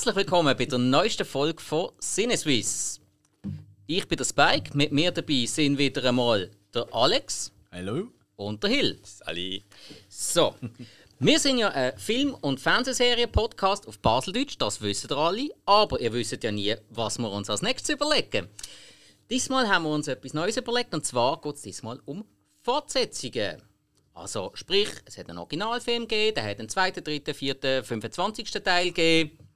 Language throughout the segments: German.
Herzlich willkommen bei der neuesten Folge von Sinneswiss. Ich bin der Spike, mit mir dabei sind wieder einmal der Alex. Hallo. Und der Hill. Sali. So, wir sind ja ein Film- und Fernsehserien-Podcast auf Baseldeutsch, das wissen ihr alle. Aber ihr wisst ja nie, was wir uns als nächstes überlegen. Diesmal haben wir uns etwas Neues überlegt und zwar geht es diesmal um Fortsetzungen. Also sprich, es hat einen Originalfilm gegeben, der hat einen zweiten, dritten, vierten, 25. Teil gegeben.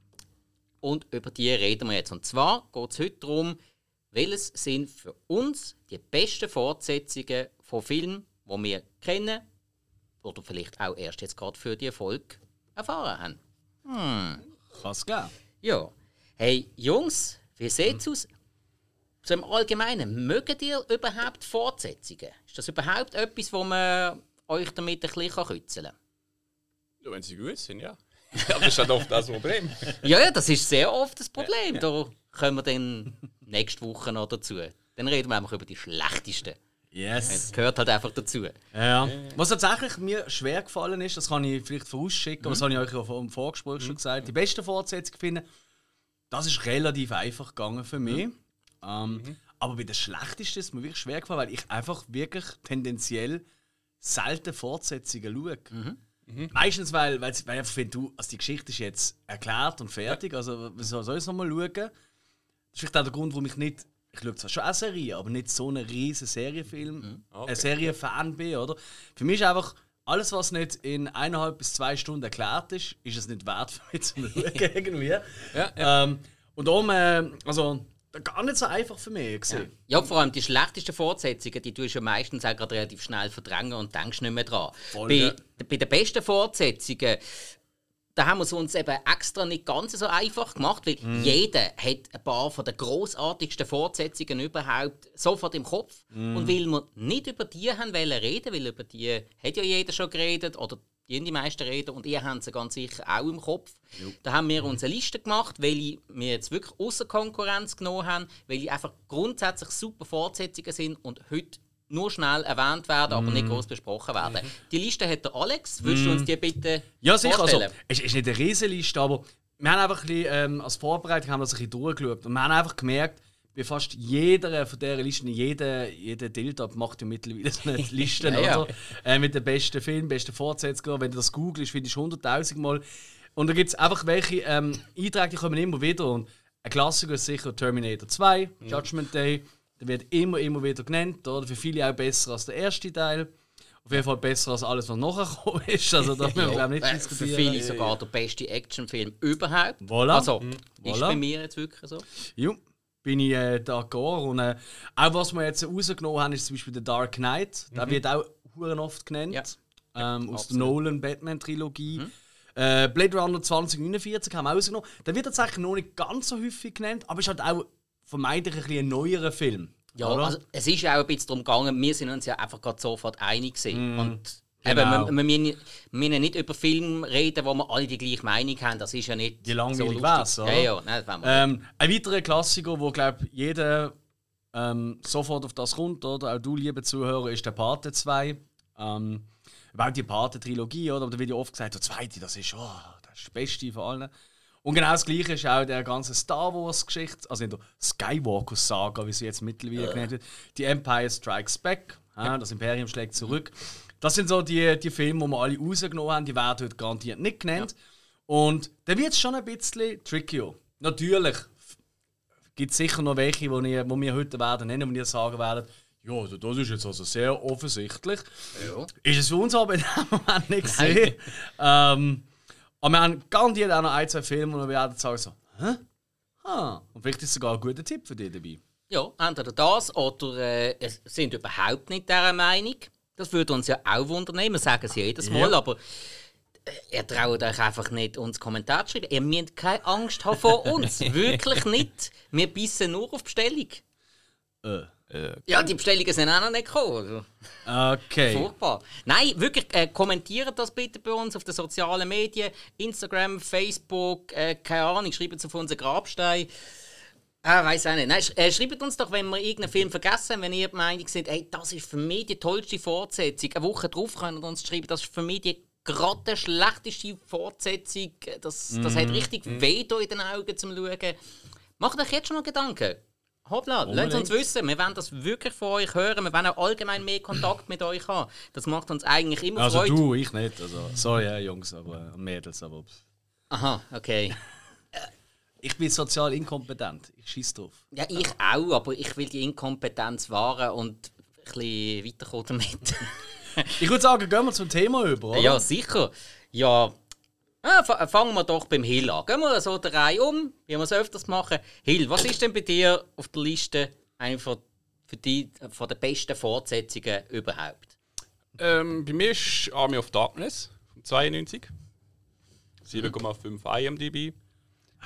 Und über die reden wir jetzt. Und zwar geht es heute darum, welches sind für uns die besten Fortsetzungen von Filmen, die wir kennen oder vielleicht auch erst jetzt gerade für die Folge erfahren haben. Was geben? Ja. Hey Jungs, wie sieht es aus? So im Allgemeinen, mögt ihr überhaupt Fortsetzungen? Ist das überhaupt etwas, wo man euch damit ein bisschen kützeln kann? Ja, wenn sie gut sind, ja. Aber das ist halt oft das Problem. Ja, ja, das ist sehr oft das Problem. Da kommen wir dann nächste Woche noch dazu. Dann reden wir einfach über die schlechtesten. Yes. Das gehört halt einfach dazu. Ja. Was tatsächlich mir schwer gefallen ist, das kann ich vielleicht vorausschicken, aber das habe ich euch ja im Vorgespräch schon gesagt, die beste Fortsetzung finden, das ist relativ einfach gegangen für mich. Ähm, Aber bei der schlechtesten ist es mir wirklich schwer gefallen, weil ich einfach wirklich tendenziell selten Fortsetzungen schaue. Meistens, weil, weil, weil ich einfach finde, du, also die Geschichte ist jetzt erklärt und fertig, also wieso soll ich es nochmal schauen? Das ist vielleicht auch der Grund, warum ich nicht, ich schaue zwar schon auch Serien, aber nicht so einen riesen Serienfilm, Okay. ein Serienfan bin, oder? Für mich ist einfach, alles, was nicht in eineinhalb bis zwei Stunden erklärt ist, ist es nicht wert für mich zu schauen, irgendwie. Ähm, und darum, äh, also, gar nicht so einfach für mich gesehen. Ja, vor allem die schlechtesten Fortsetzungen, die tust du ja meistens auch gerade relativ schnell verdrängen und denkst nicht mehr dran. Voll, bei, ja. bei den besten Fortsetzungen, da haben wir es uns eben extra nicht ganz so einfach gemacht, weil Mhm. jeder hat ein paar von den großartigsten Fortsetzungen überhaupt sofort im Kopf. Mhm. Und weil wir nicht über die haben wollen reden, weil über die hat ja jeder schon geredet oder die, die meisten reden und ihr habt sie ganz sicher auch im Kopf. Da haben wir uns eine Liste gemacht, welche wir jetzt wirklich außer Konkurrenz genommen haben, welche einfach grundsätzlich super Fortsetzungen sind und heute nur schnell erwähnt werden, aber Mhm. nicht groß besprochen werden. Die Liste hat der Alex. Willst du uns die bitte Ja, sicher. Also, es ist nicht eine Riesenliste, aber wir haben einfach ein bisschen, ähm, als Vorbereitung haben wir das ein bisschen durchgeschaut. Und wir haben einfach gemerkt, bei fast jeder von dieser Listen, jeder, jeder Diltab macht ja mittlerweile so eine Liste, Ja, ja. oder? Äh, mit den besten Filmen, besten Fortsetzungen. Wenn du das googelst, findest du 100.000 Mal. Und da gibt es einfach welche ähm, Einträge, die kommen immer wieder. Und ein Klassiker ist sicher Terminator 2, Judgment Day. Der wird immer, immer wieder genannt. Oder? Für viele auch besser als der erste Teil. Auf jeden Fall besser als alles, was nachher gekommen ist. Also da müssen wir glaube ich nicht Äh, Für diskutieren. viele sogar der beste Actionfilm überhaupt. Voilà. Also, Mhm. ist Voilà. bei mir jetzt wirklich so. Ja, bin ich äh, d'accord. Und äh, auch was wir jetzt rausgenommen haben, ist zum Beispiel der Dark Knight. Der wird auch huren oft genannt. Ja. Ähm, aus der. Nolan-Batman-Trilogie. Äh, Blade Runner 2049 haben wir auch rausgenommen. Der wird tatsächlich noch nicht ganz so häufig genannt, aber ist halt auch vermeintlich ein, bisschen ein neuerer Film. Ja, oder? also, es ist ja auch ein bisschen darum gegangen, wir sind uns ja einfach gerade sofort einig gewesen. Und Genau. eben, wir, wir, müssen- nicht über Filme reden, wo wir alle die gleiche Meinung haben. Das ist ja nicht Die langweilig so wär's, oder? Ja, ja, nein, das. Ähm, ein weiterer Klassiker, wo glaub jeder ähm, sofort auf das kommt, oder? Auch du, liebe Zuhörer, ist der Pate 2. Ähm, überhaupt die Pate-Trilogie, oder? Aber da wird ja oft gesagt, der zweite, das ist, oh, das ist das Beste von allen. Und genau das Gleiche ist auch der ganze Star Wars-Geschichte, also in der Skywalker-Saga, wie sie jetzt mittlerweile genannt wird. Die Empire Strikes Back, ja. das Imperium schlägt zurück. Das sind so die, die Filme, die wir alle rausgenommen haben, die werden heute garantiert nicht genannt. Und da wird es schon ein bisschen trickier. Natürlich gibt es sicher noch welche, die wir, die wir heute werden nennen, die wir sagen werden, ja, also das ist jetzt also sehr offensichtlich. Ist es für uns aber in dem Moment nicht gesehen. ähm, aber wir haben garantiert auch noch ein, zwei Filme, wo wir werden sagen so, hä? Ah, und vielleicht ist sogar ein guter Tipp für dich dabei. Ja, entweder das oder äh, es sind überhaupt nicht dieser Meinung. Das würde uns ja auch wundern. Wir sagen es jedes Mal, Ja. aber äh, ihr traut euch einfach nicht, uns Kommentare zu schreiben. Ihr müsst keine Angst haben vor uns. Wirklich nicht. Wir bissen nur auf Bestellung. Äh. Ja, die Bestellungen sind auch noch nicht gekommen. Also, Okay. Furchtbar. Nein, wirklich, äh, kommentiert das bitte bei uns auf den sozialen Medien. Instagram, Facebook, äh, keine Ahnung, schreibt es auf unseren Grabstein. Ah, weiß auch nicht. Nein, sch äh, schreibt uns doch, wenn wir irgendeinen Film vergessen haben, wenn ihr der Meinung seid, hey, das ist für mich die tollste Fortsetzung. Eine Woche drauf könnt ihr uns schreiben, das ist für mich die gerade schlechteste Fortsetzung. Das, das hat richtig weh da in den Augen zum Schauen. Macht euch jetzt schon mal Gedanken. Hoppla, lasst uns wissen. Wir wollen das wirklich von euch hören. Wir wollen auch allgemein mehr Kontakt mit euch haben. Das macht uns eigentlich immer Also Freude. du, ich nicht. Also, sorry, ja, Jungs, aber Mädels, aber Aha, okay. Ich bin sozial inkompetent. Ich schieß drauf. Ja, ich auch, aber ich will die Inkompetenz wahren und ein bisschen weiterkommen damit. Ich würde sagen, gehen wir zum Thema über, oder? Ja, sicher. Ja, ah, fa- fangen wir doch beim Hill an. Gehen wir so der Reihe um, wie wir es öfters machen. Hill, was ist denn bei dir auf der Liste eine von, für die, von den besten Fortsetzungen überhaupt? Ähm, bei mir ist Army of Darkness von 92. 7,5 IMDb.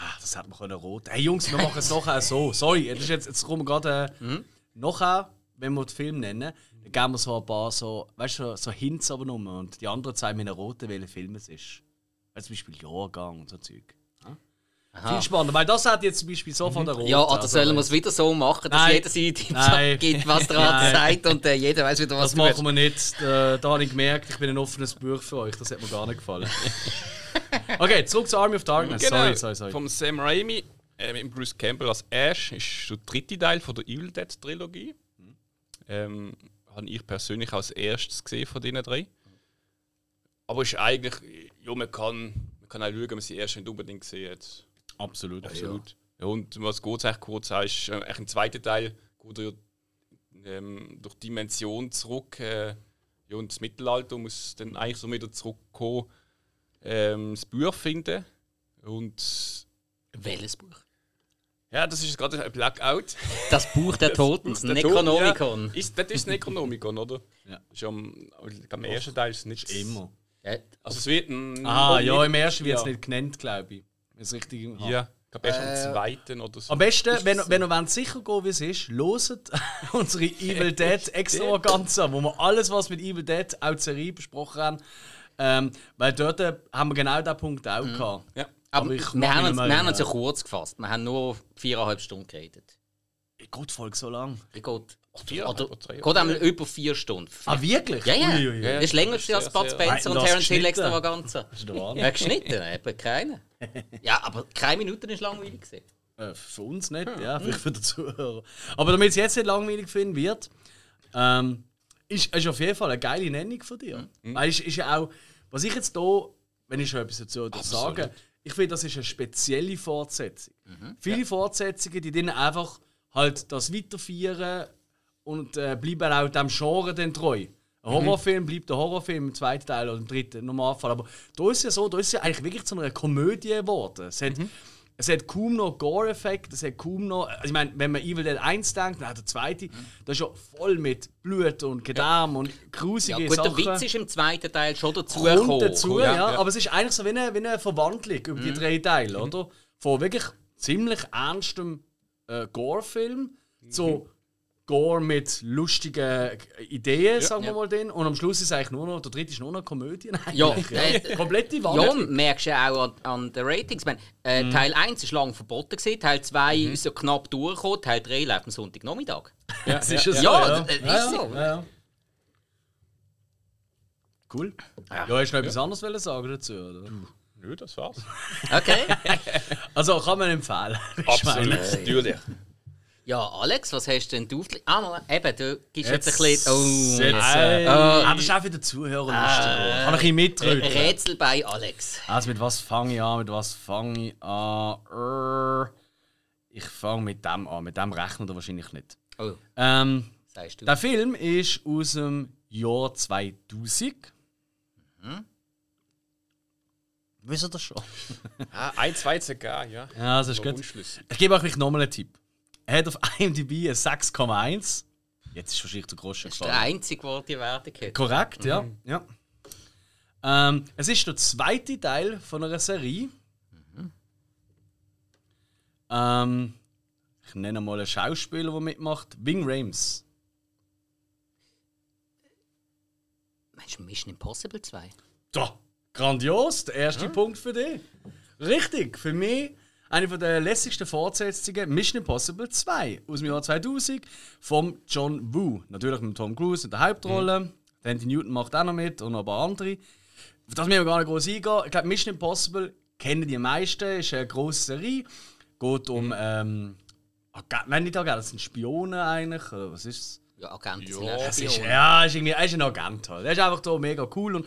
Ah, das hätte man können rot. Hey Jungs, wir machen es nachher so. Sorry, das ist jetzt, jetzt kommen wir gerade äh, nachher, wenn wir den Film nennen, dann geben wir so ein paar so, weißt du, so Hints aber nur und die anderen zeigen mir roten, welcher Film es ist. Weil zum Beispiel Jahrgang und so Zeug. Ja? Viel spannender, weil das hat jetzt zum Beispiel so von der Rot. Ja, oder also, sollen wir es wieder so machen, dass Nein. jeder seine Tipps gibt, was der andere sagt und äh, jeder weiß wieder, was Das machen wir nicht. Äh, da habe ich gemerkt, ich bin ein offenes Buch für euch. Das hat mir gar nicht gefallen. okay, zurück zu Army of Darkness. Sorry, sorry, sorry. Vom Sam Raimi äh, mit Bruce Campbell als Ash ist der dritte Teil von der Evil Dead Trilogie. Ähm, habe ich persönlich als erstes gesehen von diesen drei. Aber ist eigentlich, ja, man kann, man kann auch schauen, wenn man sie erst nicht unbedingt gesehen hat. Absolut. Absolut. Ja. und was geht echt kurz an, ist, äh, eigentlich im zweiten Teil geht er ähm, durch Dimension zurück. Äh, ja, und das Mittelalter muss dann eigentlich so wieder zurückkommen, ähm, das Buch finden. Und Welches Buch? ja, das ist gerade ein Blackout. Das Buch der Toten, das Der Necronomicon. Ja, ist, das ist das Necronomicon, oder? Ja. Ist am, im ersten Teil ist es nicht. Immer. Also es wird ein. Ah, ja, im ersten wird es ja. nicht genannt, glaube ich. Wenn es richtig im. Ja, ich glaube erst am zweiten oder so. Am besten, wenn, das- wenn ihr sicher gehen wie es ist, loset unsere Evil Dead Extravaganza, wo wir alles, was mit Evil Dead auch Serie besprochen haben. Ähm, weil dort äh, haben wir genau diesen Punkt auch gehabt. Ja. aber ich wir haben, uns, wir haben uns ja kurz gefasst. Wir haben nur viereinhalb Stunden geredet. Gott, Folge so lang. Ich geht, vier oder, drei. geht einmal über vier Stunden. Ah, wirklich? Ja, ja. Ui, ui, ui. Das ist länger Das als Bud Spencer und Terence Hill. Extravaganza. Das ist der Wahnsinn. Ja, geschnitten, eben keine. Ja, aber keine Minuten ist langweilig gewesen. Äh, für uns nicht, ja, vielleicht für die Zuhörer. Aber damit es jetzt nicht langweilig finden wird, ähm, ist, ist auf jeden Fall eine geile Nennung von dir. Weil ist, ist ja auch, was ich jetzt hier, wenn ich schon etwas dazu sage, ich finde, das ist eine spezielle Fortsetzung. Viele Fortsetzungen, die dann einfach halt das weiterführen und äh, bleiben auch dem Genre dann treu. Ein Horrorfilm bleibt ein Horrorfilm im zweiten Teil oder im dritten Normalfall. Aber da ist ja so, da ist ja eigentlich wirklich zu einer Komödie geworden. Es hat, es hat kaum noch Gore-Effekt, es hat kaum noch. Also ich meine, wenn man Evil Dead 1 denkt, dann der zweite, das ist ja voll mit Blut und Gedärm und Ja, grusige gut, der Sachen. Witz ist im zweiten Teil schon dazu Kommt gekommen. dazu, ja, ja, ja. Aber es ist eigentlich so wie eine, wie eine Verwandlung über die drei Teile, oder? Von wirklich ziemlich ernstem äh, Gore-Film zu Gore mit lustigen Ideen, sagen wir Ja. mal den. Und am Schluss ist eigentlich nur noch, der dritte ist nur noch Komödie. Ja, eigentlich, äh, Komplette Ja, Wandlung. merkst du ja auch an, an den Ratings. Ich meine, äh, Mhm. Teil 1 war lange verboten, gewesen, Teil 2 ist so knapp durchgekommen, Teil 3 läuft am Sonntagnachmittag. Ja, es ist ja, so. Ja, das ist so. Ja, ja. Cool. Ja, hast du noch etwas anderes wollen sagen dazu? Oder? Nö, das war's. Okay. Also kann man empfehlen. Absolut, natürlich. Ja, Alex, was hast denn du Ah, no, eben, du gibst jetzt, ein bisschen... Oh, Jetzt, äh, Ah. ah, das ist auch für den Zuhörer lustig. Kann ich bisschen mitreden? Rätsel bei Alex. Also mit was fange ich an? Mit was fange ich an? Ich fange mit dem an. Mit dem rechnet er wahrscheinlich nicht. Oh, Ähm, sagst du. der Film ist aus dem Jahr 2000. Wisst ihr das schon? Ah, ein, zwei sogar, ja. Ja, das ist gut. Ich gebe euch nochmal einen Tipp. Er hat auf IMDb eine 6,1. Jetzt ist wahrscheinlich der Groschen Das ist der gefallen. einzige, der die Wertung hat. Korrekt, ja. ja. Ähm, es ist der zweite Teil von einer Serie. Ähm, ich nenne mal einen Schauspieler, der mitmacht. Wing Rames. Meinst du Mission Impossible 2? Da, grandios, der erste Punkt für dich. Richtig, für mich eine von der lässigsten Fortsetzungen Mission Impossible 2 aus dem Jahr 2000 von John Woo. Natürlich mit Tom Cruise in der Hauptrolle. Andy Newton macht auch noch mit und noch ein paar andere. auf das müssen wir gar nicht groß eingehen. Ich glaube, Mission Impossible kennen die meisten, ist eine grosse Serie. Geht um. Ähm, Ag- Nein, nicht Agenten, das sind Spione eigentlich. Oder was ist es? Ja, Agenten Ja, sind auch Es ist, ja, ist irgendwie, er ist ein Agent halt. Er ist einfach so mega cool. Und,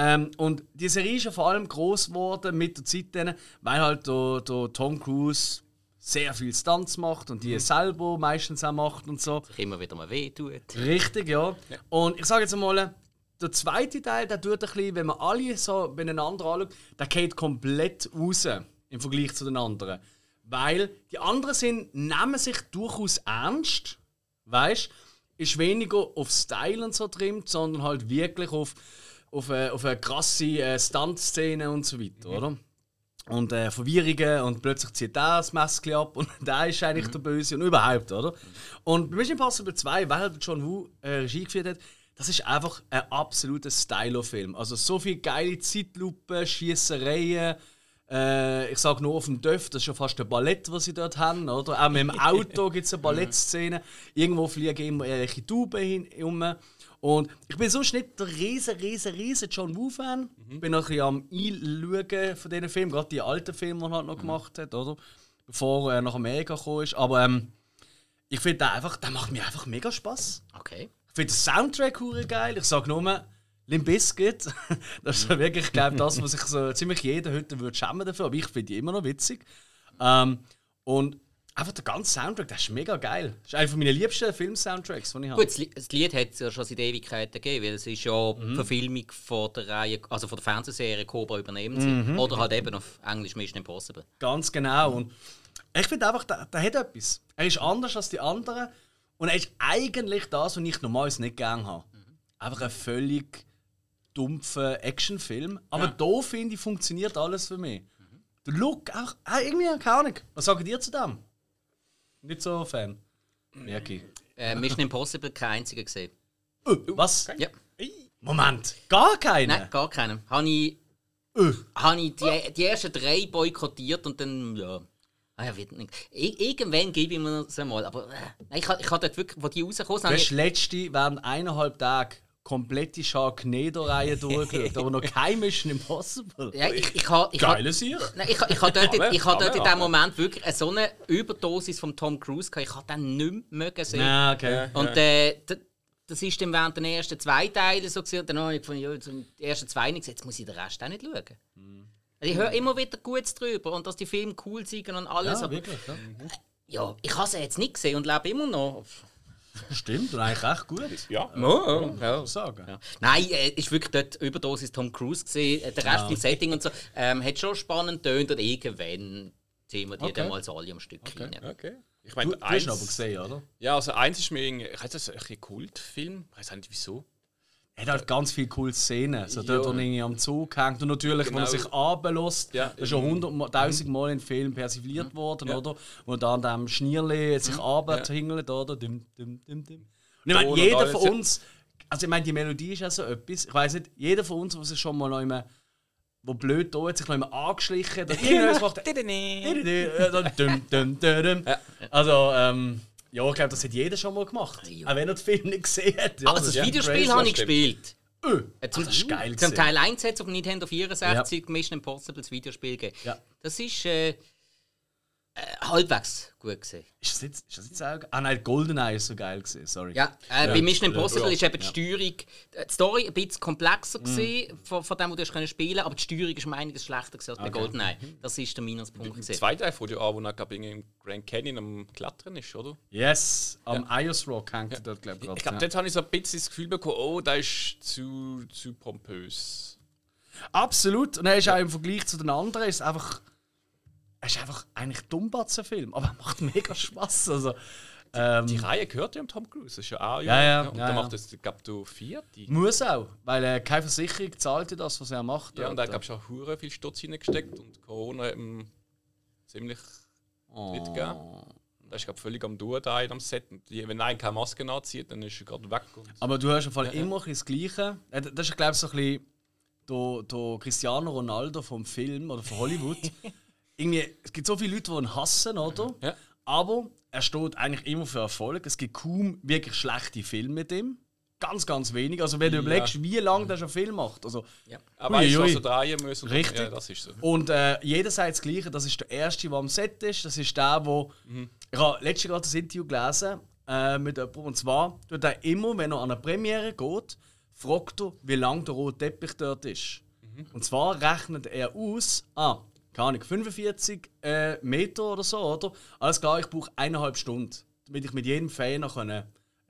ähm, und die Serie ist ja vor allem groß geworden mit der Zeit, dann, weil halt der, der Tom Cruise sehr viel Stunts macht und die selber meistens auch macht und so. Sich immer wieder mal wehtut. Richtig, ja. Und ich sage jetzt mal, der zweite Teil, der tut ein bisschen, wenn man alle so beieinander anschaut, der geht komplett raus im Vergleich zu den anderen. Weil die anderen sind, nehmen sich durchaus ernst, weißt ist weniger auf Style und so trimmt, sondern halt wirklich auf, auf, eine, auf eine krasse äh, Stunt-Szene und so weiter, oder? Und äh, Verwirrungen und plötzlich zieht der das Messchen ab und der ist eigentlich der Böse und überhaupt, oder? Und bei Mission Impossible 2, weil halt John Woo äh, Regie geführt hat, das ist einfach ein absoluter Stylo-Film. Also so viele geile Zeitlupen, Schießereien. Äh, ich sage nur auf dem Dörf, das ist ja fast ein Ballett, was sie dort haben, oder? Auch mit dem Auto gibt es eine Ballettszene. Irgendwo fliegen immer irgendwelche Tauben hin, um. Und ich bin sonst nicht der riesen, riesen, riesen John Woo-Fan. Ich bin noch ein bisschen am Einschauen von diesen Filmen, gerade die alten Filme, die er halt noch gemacht hat, oder? Bevor er nach Amerika gekommen ist. Aber ähm, ich finde der einfach, der macht mir einfach mega Spaß. Okay. Ich finde den Soundtrack geil. Ich sage nur, Limp Bizkit. das ist ja wirklich, ich glaube, das, was sich so ziemlich jeder heute würde schämen dafür. Aber ich finde die immer noch witzig. Ähm, und einfach der ganze Soundtrack, der ist mega geil. Das ist einer meiner liebsten Film-Soundtracks, die ich habe. Gut, das Li- das Lied hat es ja schon seit Ewigkeiten gegeben, weil es ist ja die Verfilmung von der Reihe, also von der Fernsehserie Cobra übernehmen sie. Oder halt eben auf Englisch Mission Impossible. Ganz genau. Und ich finde einfach, der, der hat etwas. Er ist anders als die anderen. Und er ist eigentlich das, was ich normalerweise nicht gerne habe. Einfach ein völlig dumpfer Actionfilm. Aber da finde ich, funktioniert alles für mich. Der Look, auch, auch irgendwie, keine Ahnung. Was sagt ihr zu dem? Nicht so Fan. Merke ich. Äh, Mission Impossible kein einziger gesehen. Äh, was? Ja. Moment, gar keinen? Nein, gar keinen. Habe ich, Äh, habe ich die, die ersten drei boykottiert und dann, ja. Ah ja, wird nicht. I irgendwann gebe ich mir das einmal. Aber äh, ich, ich habe dort wirklich, wo die rausgekommen sind, ich, letzte während eineinhalb Tagen komplette Sharknado-Reihe durchgeschaut, aber noch kein Mission Impossible. ja, ich, ich, ha- ich, Geile Sicht. Nein, ich, ich habe dort, Kann ich habe dort in dem Moment wirklich eine so eine Überdosis von Tom Cruise gehabt. Ich habe den nicht mehr mögen sehen. Ja, okay. Und äh, das ist dann während den ersten zwei Teilen so gewesen. Und dann habe ich gefunden, ja, zum ersten zwei nicht gesagt, jetzt muss ich den Rest auch nicht schauen. Also ich höre immer wieder Gutes drüber und dass die Filme cool sind und alles. Ja, aber wirklich. Ja. ja, ich habe sie jetzt nicht gesehen und lebe immer noch. Stimmt, und eigentlich echt gut. Ja. Ja, ja. Sagen. Ja. Nein, äh, ist wirklich dort Überdosis Tom Cruise gesehen. Der Rest vom Setting und so ähm, hat schon spannend tönt und irgendwann ziehen wir die Okay. dann mal so alle am Stück rein. Okay. Ich Du, meine, du hast eins, ihn aber gesehen, oder? Ja, also eins ist mir irgendwie, ich weiß das, ein bisschen Kultfilm. Ich weiß nicht wieso. Er hat halt ganz viele coole Szenen. So Ja. dort, wo er irgendwie am Zug hängt. Und natürlich, wo er Genau. sich runterlässt. Ja. Das ist schon hunderttausend Mal im Film persifliert worden, Ja. oder? Wo er da an dem Schnierli sich runterhingelt, oder? Dim, dim, dim, dim. Und ich meine, und jeder von ja. uns, also ich meine, die Melodie ist ja so etwas. Ich weiß nicht, jeder von uns, der sich schon mal noch immer, wo blöd da hat, sich noch immer angeschlichen irgendwas macht. Äh, dann. Also, ähm, ja, ich glaube, das hat jeder schon mal gemacht. Ja. Auch wenn er den Film nicht gesehen hat. Ja, Also das ist Videospiel habe ich gespielt. Öh, Äh, Zum, das ist geil Zum. Teil 1 hat es auf Nintendo 64 Mission Impossible das Videospiel gegeben. Ja. Das ist äh, äh, halbwegs gut gesehen. Ist das jetzt, ist das jetzt auch? Ah nein, GoldenEye ist so geil gewesen, sorry. Ja, äh, bei Mission Impossible Ja. ist eben die Steuerung, äh, die Story ein bisschen komplexer gewesen, von, von dem, was du hast können spielen aber die Steuerung ist um einiges schlechter gewesen als bei GoldenEye. Das ist der Minuspunkt. Gewesen. zweiten Teil von dir an, wo er im Grand Canyon am Klettern ist, oder? Yes, am Ios Rock hängt er dort, glaube Ich glaube, dort habe ich so ein bisschen das Gefühl bekommen, oh, da ist zu, zu pompös. Absolut. Und er ist auch im Vergleich zu den anderen ist einfach. Er ist einfach eigentlich ein Dummbatzen-Film, aber er macht mega Spaß. Also, ähm, Die Reihe gehört ja um Tom Cruise, das ist ja auch. Ja, ja, Und ja, der ja. macht das, ich glaube, du vierte. muss auch, weil äh, keine Versicherung zahlt ja das, was er macht. Ja, und er hat, dort. glaube ich, auch hure viel Stutz reingesteckt und Corona hat ihm ziemlich Oh. mitgegeben. Und er ist, glaube völlig am Durchdrehen am Set. Und die- wenn einer keine Maske anzieht, dann ist er gerade weg. Und Aber du hast im Fall immer das Gleiche. Äh, Das ist, glaube ich, so ein bisschen der, der Cristiano Ronaldo vom Film oder von Hollywood. Irgendwie, es gibt so viele Leute, die ihn hassen, oder? Ja. Aber er steht eigentlich immer für Erfolg. Es gibt kaum wirklich schlechte Filme mit ihm. ganz, ganz wenig. Also wenn du überlegst, wie lange der schon Film macht. Also, Aber Ui, weißt was er drehen muss? und- Richtig. Ja, das ist so. Und äh, jeder sagt das Gleiche. Das ist der Erste, der am Set ist. Das ist der, wo Ich habe letztens gerade ein Interview gelesen äh, mit jemandem. Und zwar tut er immer, wenn er an eine Premiere geht, fragt er, wie lang der rote Teppich dort ist. Und zwar rechnet er aus, ah, keine Ahnung, 45 äh, Meter oder so, oder? Alles klar, ich brauche eineinhalb Stunden, damit ich mit jedem Fan noch ein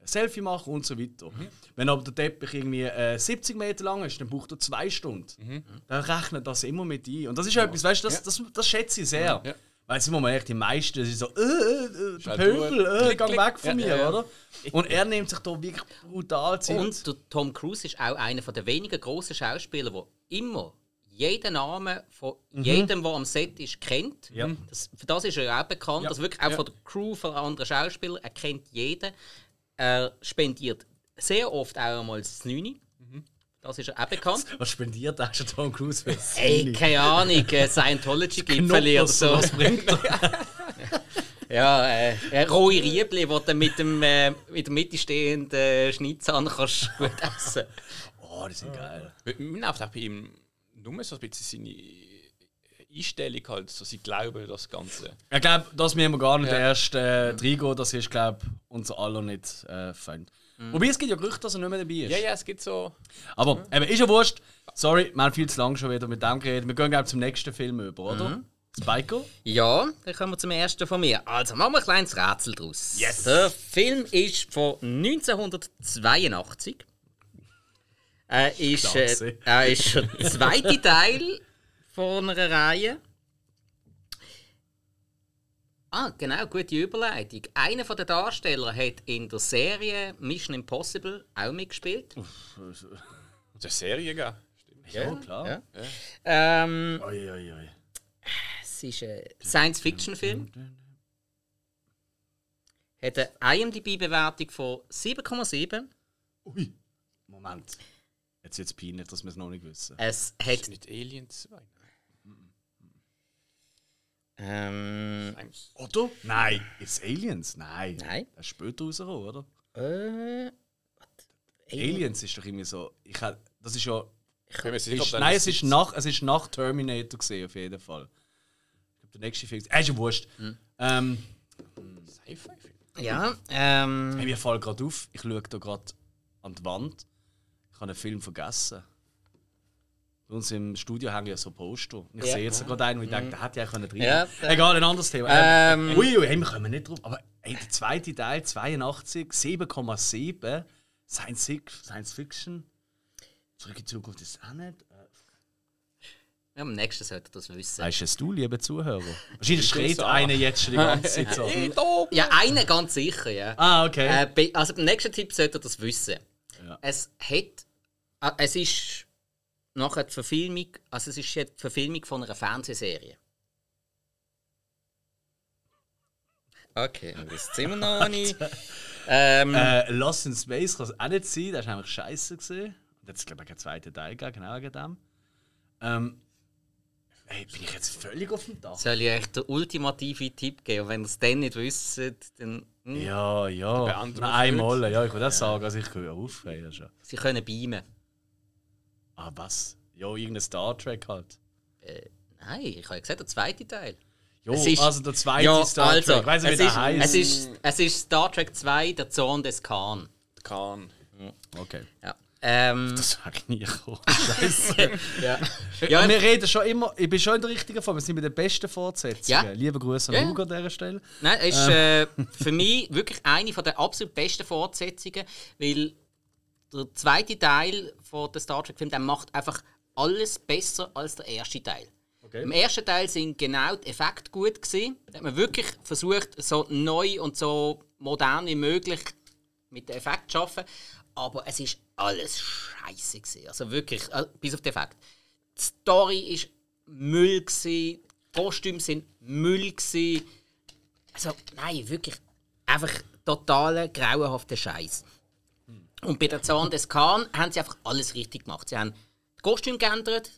Selfie machen und so weiter. Wenn aber der Teppich irgendwie äh, 70 Meter lang ist, dann braucht er zwei Stunden. Dann rechnet das immer mit ein. Und das ist etwas, weißt du, das, das, das schätze ich sehr. Ja. Weil sind wir mal echt die meisten, die sind so, äh, äh, der Halt Pöbel, äh, geh weg von Ja, mir, ja, ja. oder? Und er nimmt sich da wirklich brutal Zeit. Und der Tom Cruise ist auch einer der wenigen grossen Schauspieler, der immer jeden Namen von jedem, der am Set ist, kennt. Ja. Das, für das ist er ja auch bekannt. Ja. Also wirklich auch von der Crew, von anderen Schauspielern. Er kennt jeden. Er spendiert sehr oft auch einmal das 9. Das ist er auch bekannt. Was spendiert der schon Tom Cruise für das Ey, keine Ahnung, äh, Scientology-Gipfel oder so. was bringt er? Ja, äh, äh, rohe Riebli, die du mit dem, äh, mit dem mittelstehenden äh, kannst gut essen Oh, die sind geil. Man läuft auch bei ihm nur so ein bisschen seine Einstellung halt, so sie glauben das Ganze. Ich glaube, dass wir immer gar nicht Ja. erst äh, reingehen, das ist, glaube unser aller nicht äh, Feind. Wobei es gibt ja Gerüchte, dass er nicht mehr dabei ist. Ja, ja, es gibt so. Aber eben, ist ja wurscht. Sorry, wir haben viel zu lange schon wieder mit dem geredet. Wir gehen glaub, zum nächsten Film über, oder? Spiker? Ja, dann kommen wir zum ersten von mir. Also machen wir ein kleines Rätsel draus. Yes. Der Film ist von 1982. Er ist, äh, er ist schon der zweite Teil von einer Reihe. Ah, genau, gute Überleitung. Einer der Darsteller hat in der Serie Mission Impossible auch mitgespielt. eine Serie gegeben. Stimmt. Ja, klar. Ja. Ähm, Oi, oi, oi. es ist ein Science-Fiction-Film. Hat eine IMDb-Bewertung von 7,7. Ui. Moment. Jetzt wird es peinlich, dass wir es noch nicht wissen. Es Ist hat. nicht Alien 2? Ähm, Nein. Oder? Nein. Ist Aliens? Nein. Nein. Das ist später rausgekommen, oder? äh, Aliens ist doch irgendwie so. Ich hab, das ist ja. Ich bin mir sicher, ob Ist, nein, es ist, nach, es ist nach Terminator gesehen, auf jeden Fall. Ich glaube, der nächste Film. Äh, ist ja wurscht. Ähm, Sci-Fi-Film. ja, ähm, hey, mir fällt gerade auf, ich schaue da gerade an die Wand. Ich habe einen Film vergessen. Bei uns im Studio hängen ja so Poster. Und ich Ja. sehe jetzt gerade einen, wo ich denke, der hätte ja auch drin. Ja, Egal, ein anderes Thema. Ähm, Ähm, ui, ui, hey, wir kommen nicht drauf. Aber hey, der zweite Teil, 82, 7,7. Science, Fic- Science Fiction. Zurück in die Zukunft ist auch nicht. Ja, am nächsten sollte das wissen. Weißt es du, liebe Zuhörer? Wahrscheinlich schreit einer jetzt schon die ganze Zeit so. Ja, einen ganz sicher, ja. Ah, okay. Äh, also beim nächsten Tipp sollte das wissen. Ja. Es hat. Äh, es ist nachher die Verfilmung. Also es ist die Verfilmung von einer Fernsehserie. Okay, das sind wir noch nicht. Ähm, Äh, Lost in Space kann es auch nicht sein, das war einfach scheiße. Gewesen. Und jetzt glaube ich keinen zweiten Teil gegeben, genau wegen dem. Ähm, hey, bin ich jetzt völlig auf dem Dach? soll ich euch den ultimativen Tipp geben? Und wenn ihr es dann nicht wisst, dann. Hm, Ja, ja. Einmal, ja, ich würde das sagen, also ich kann ja aufregen schon. Sie können beamen. Ah, was? Ja, irgendein Star Trek halt. Nein, ich habe ja gesagt, der zweite Teil. Jo, Es ist- also der zweite ja, Star also, Trek. Ich weiß nicht, wie es, der ist, heißt. es, ist, es ist Star Trek 2, der Zorn des Khan. Khan. Okay. Ja. Ähm, Das sag ich nie. Scheiße. ja. Ja, ja, wir reden schon immer, ich bin schon in der richtigen Form, wir sind mit den besten Fortsetzungen. Ja. Liebe Grüße an Ja. Hugo an dieser Stelle. Nein, es ist äh, für mich wirklich eine von der absolut besten Fortsetzungen, weil der zweite Teil von der Star Trek Film, der macht einfach alles besser als der erste Teil. Okay. Im ersten Teil sind genau die Effekte gut gewesen. Da hat man wirklich versucht, so neu und so modern wie möglich mit den Effekten zu arbeiten. Aber es ist alles scheiße gewesen. Also wirklich, äh, bis auf den Effekt. Die Story ist Müll gewesen, die Kostüme sind Müll gewesen. Also nein, wirklich einfach totaler grauenhafter Scheiß. Und bei der Zorn des Khan haben sie einfach alles richtig gemacht. Sie haben das Kostüm geändert,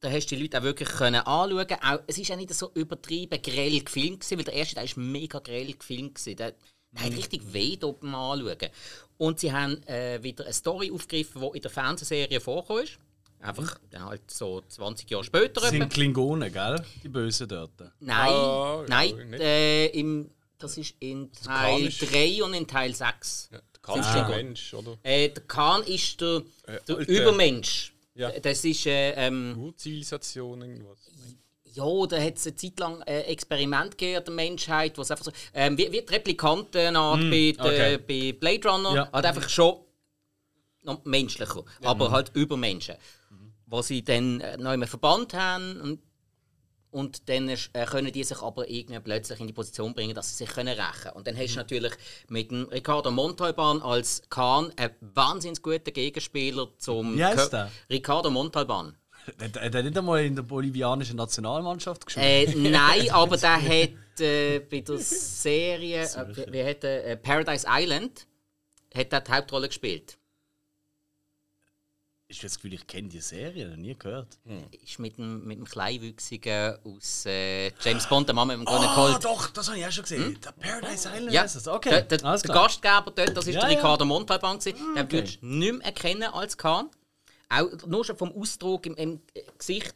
da hast du die Leute auch wirklich können anschauen auch, Es ist ja nicht so übertrieben grell gefilmt, gewesen, weil der erste Teil ist mega grell gefilmt. Gewesen. Der, Der hat richtig weh dort mal anschauen. Und sie haben äh, wieder eine Story aufgegriffen, die in der Fernsehserie vorgekommen ist. Einfach dann halt so 20 Jahre später. Das etwa. sind Klingonen, gell? Die Bösen dort. Nein, ja, nein, äh, im, das ist in Teil Khan ist- 3 und in Teil 6. Ja, der Khan ist Sind ein sie- Mensch, oder? Äh, der Khan ist der, der Alter. Übermensch. Ja. Das ist, äh, ähm, Urzivilisation, irgendwas. ja, da hat es eine Zeit lang äh, Experiment gegeben der Menschheit, wo es einfach so, ähm, wie, wie die Replikantenart bei, der- okay. bei Blade Runner, Ja. halt einfach schon noch menschlicher, aber halt über Menschen. Wo sie dann äh, noch einmal verbannt haben und, und dann äh, können die sich aber irgendwie plötzlich in die Position bringen, dass sie sich können rächen Und dann hast du natürlich mit dem Ricardo Montalban als Khan einen wahnsinnig guten Gegenspieler zum Wie heisst Kö- der? Ricardo Montalban. Hat er nicht einmal in der bolivianischen Nationalmannschaft gespielt? Äh, nein, aber der hat äh, bei der Serie, äh, wie, wie hat äh, Paradise Island, hat er die Hauptrolle gespielt. Ich habe das Gefühl, ich kenne die Serie, noch nie gehört. Ist mit dem, mit dem Kleinwüchsigen aus äh, James Bond, der Mann mit dem grünen Ah, Colt. doch, das habe ich auch schon gesehen. Der Paradise Island Ja, heisst das. Okay, der, der, der. Gastgeber dort, das ist Ja, der ja. Ricardo Montalban. gewesen. Den okay. würdest du nicht mehr erkennen als Khan. Auch nur schon vom Ausdruck im, im Gesicht.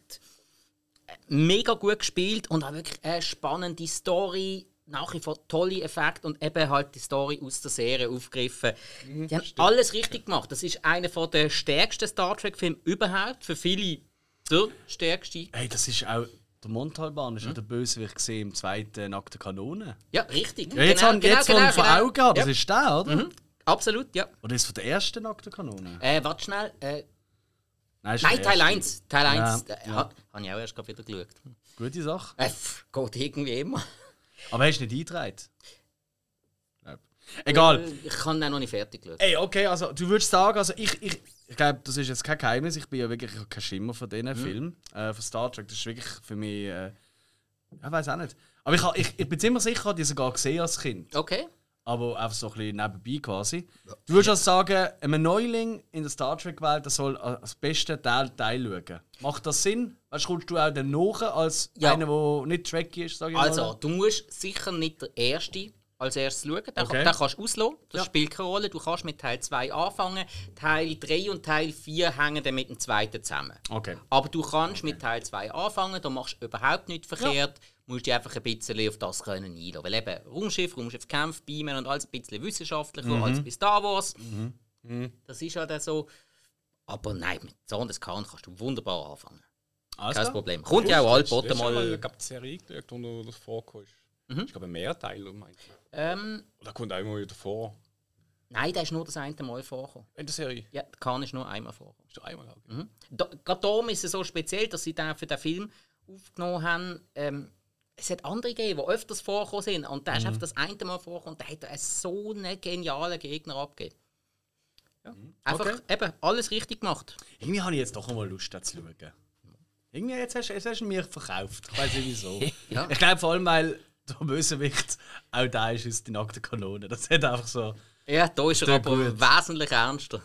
Äh, Mega gut gespielt und auch wirklich eine spannende Story. Nach wie vor tolle Effekte und eben halt die Story aus der Serie aufgegriffen. Mhm, die haben alles richtig gemacht. Das ist einer der stärksten Star Trek-Filme überhaupt. Für viele der stärkste. Hey, das ist auch. Der Montalban ist ja der Bösewicht gesehen im zweiten Nackte Kanone. Ja, richtig. Ja, jetzt Genau, haben genau, jetzt genau, genau, vor. Augen, habe, das Ja. ist der, oder? Mhm. Absolut, ja. Oder ist es von der ersten Nackte Kanone? Äh, warte schnell. Äh, Nein, Nein, Teil erste. 1. Teil 1. Ja, Ja, ja. Habe ich auch erst gerade wieder geschaut. Gute Sache. Äh, geht irgendwie immer. Aber hast du nicht eingetragen? Glaub. Egal. Äh, Ich kann den noch nicht fertig geschaut. Ey, okay, also du würdest sagen, also ich, ich, ich glaube, das ist jetzt kein Geheimnis, ich bin ja wirklich kein Schimmer von diesen Filmen, äh, von Star Trek. Das ist wirklich für mich, äh, ich weiß auch nicht. Aber ich, ich, ich bin ziemlich sicher, ich habe die sogar gesehen als Kind. Okay. Aber einfach so ein bisschen nebenbei quasi. Du würdest also sagen, ein Neuling in der Star Trek-Welt der soll als besten Teil Teil schauen. Macht das Sinn? Weißt, kommst du auch dann nach als Ja. einer, der nicht Tracky ist, sage ich Also, mal? du musst sicher nicht der Erste als erstes schauen. Den, Okay. den kannst du auslassen. Das Ja. spielt keine Rolle. Du kannst mit Teil 2 anfangen. Teil 3 und Teil 4 hängen dann mit dem zweiten zusammen. Okay. Aber du kannst mit Teil 2 anfangen, da machst du überhaupt nichts verkehrt. Musst dich einfach ein bisschen auf das können einlassen. Weil eben Raumschiff, Raumschiffkämpfe, Beamen und alles ein bisschen wissenschaftlicher Mhm. als bei Star Wars. Das ist halt so. Aber nein, mit Zorn des Khan kannst du wunderbar anfangen. Alles Kein klar. Problem. Kommt ja auch du schon mal, ich glaube, die Serie geschaut, wo das vorkommt. Mhm. Ich glaube, mehr Teile, meinst du? Ähm, Oder kommt immer wieder vor? nein, der ist nur das eine Mal vorgekommen. In der Serie? Ja, der Khan ist nur einmal vorgekommen. Ist einmal auch. Mhm. Da, gerade darum ist es so speziell, dass sie den für den Film aufgenommen haben. Ähm, es hat andere gegeben, die öfters vorgekommen sind. Und der ist einfach das eine Mal vorgekommen und der hat einen so einen genialen Gegner abgegeben. Ja. Einfach Okay. eben alles richtig gemacht. Irgendwie habe ich jetzt doch einmal Lust, das zu schauen. Irgendwie jetzt hast, jetzt hast du mir verkauft. Ich weiß nicht wieso. Ja. Ich glaube vor allem, weil der Bösewicht auch da ist aus die nackten Kanone. Das hat einfach so. Ja, da ist er aber gut. wesentlich ernster.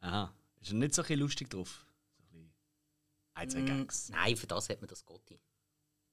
Aha. Ist er nicht so ein lustig drauf? So ein bisschen zwei Gags. Nein, für das hat man das Gotti.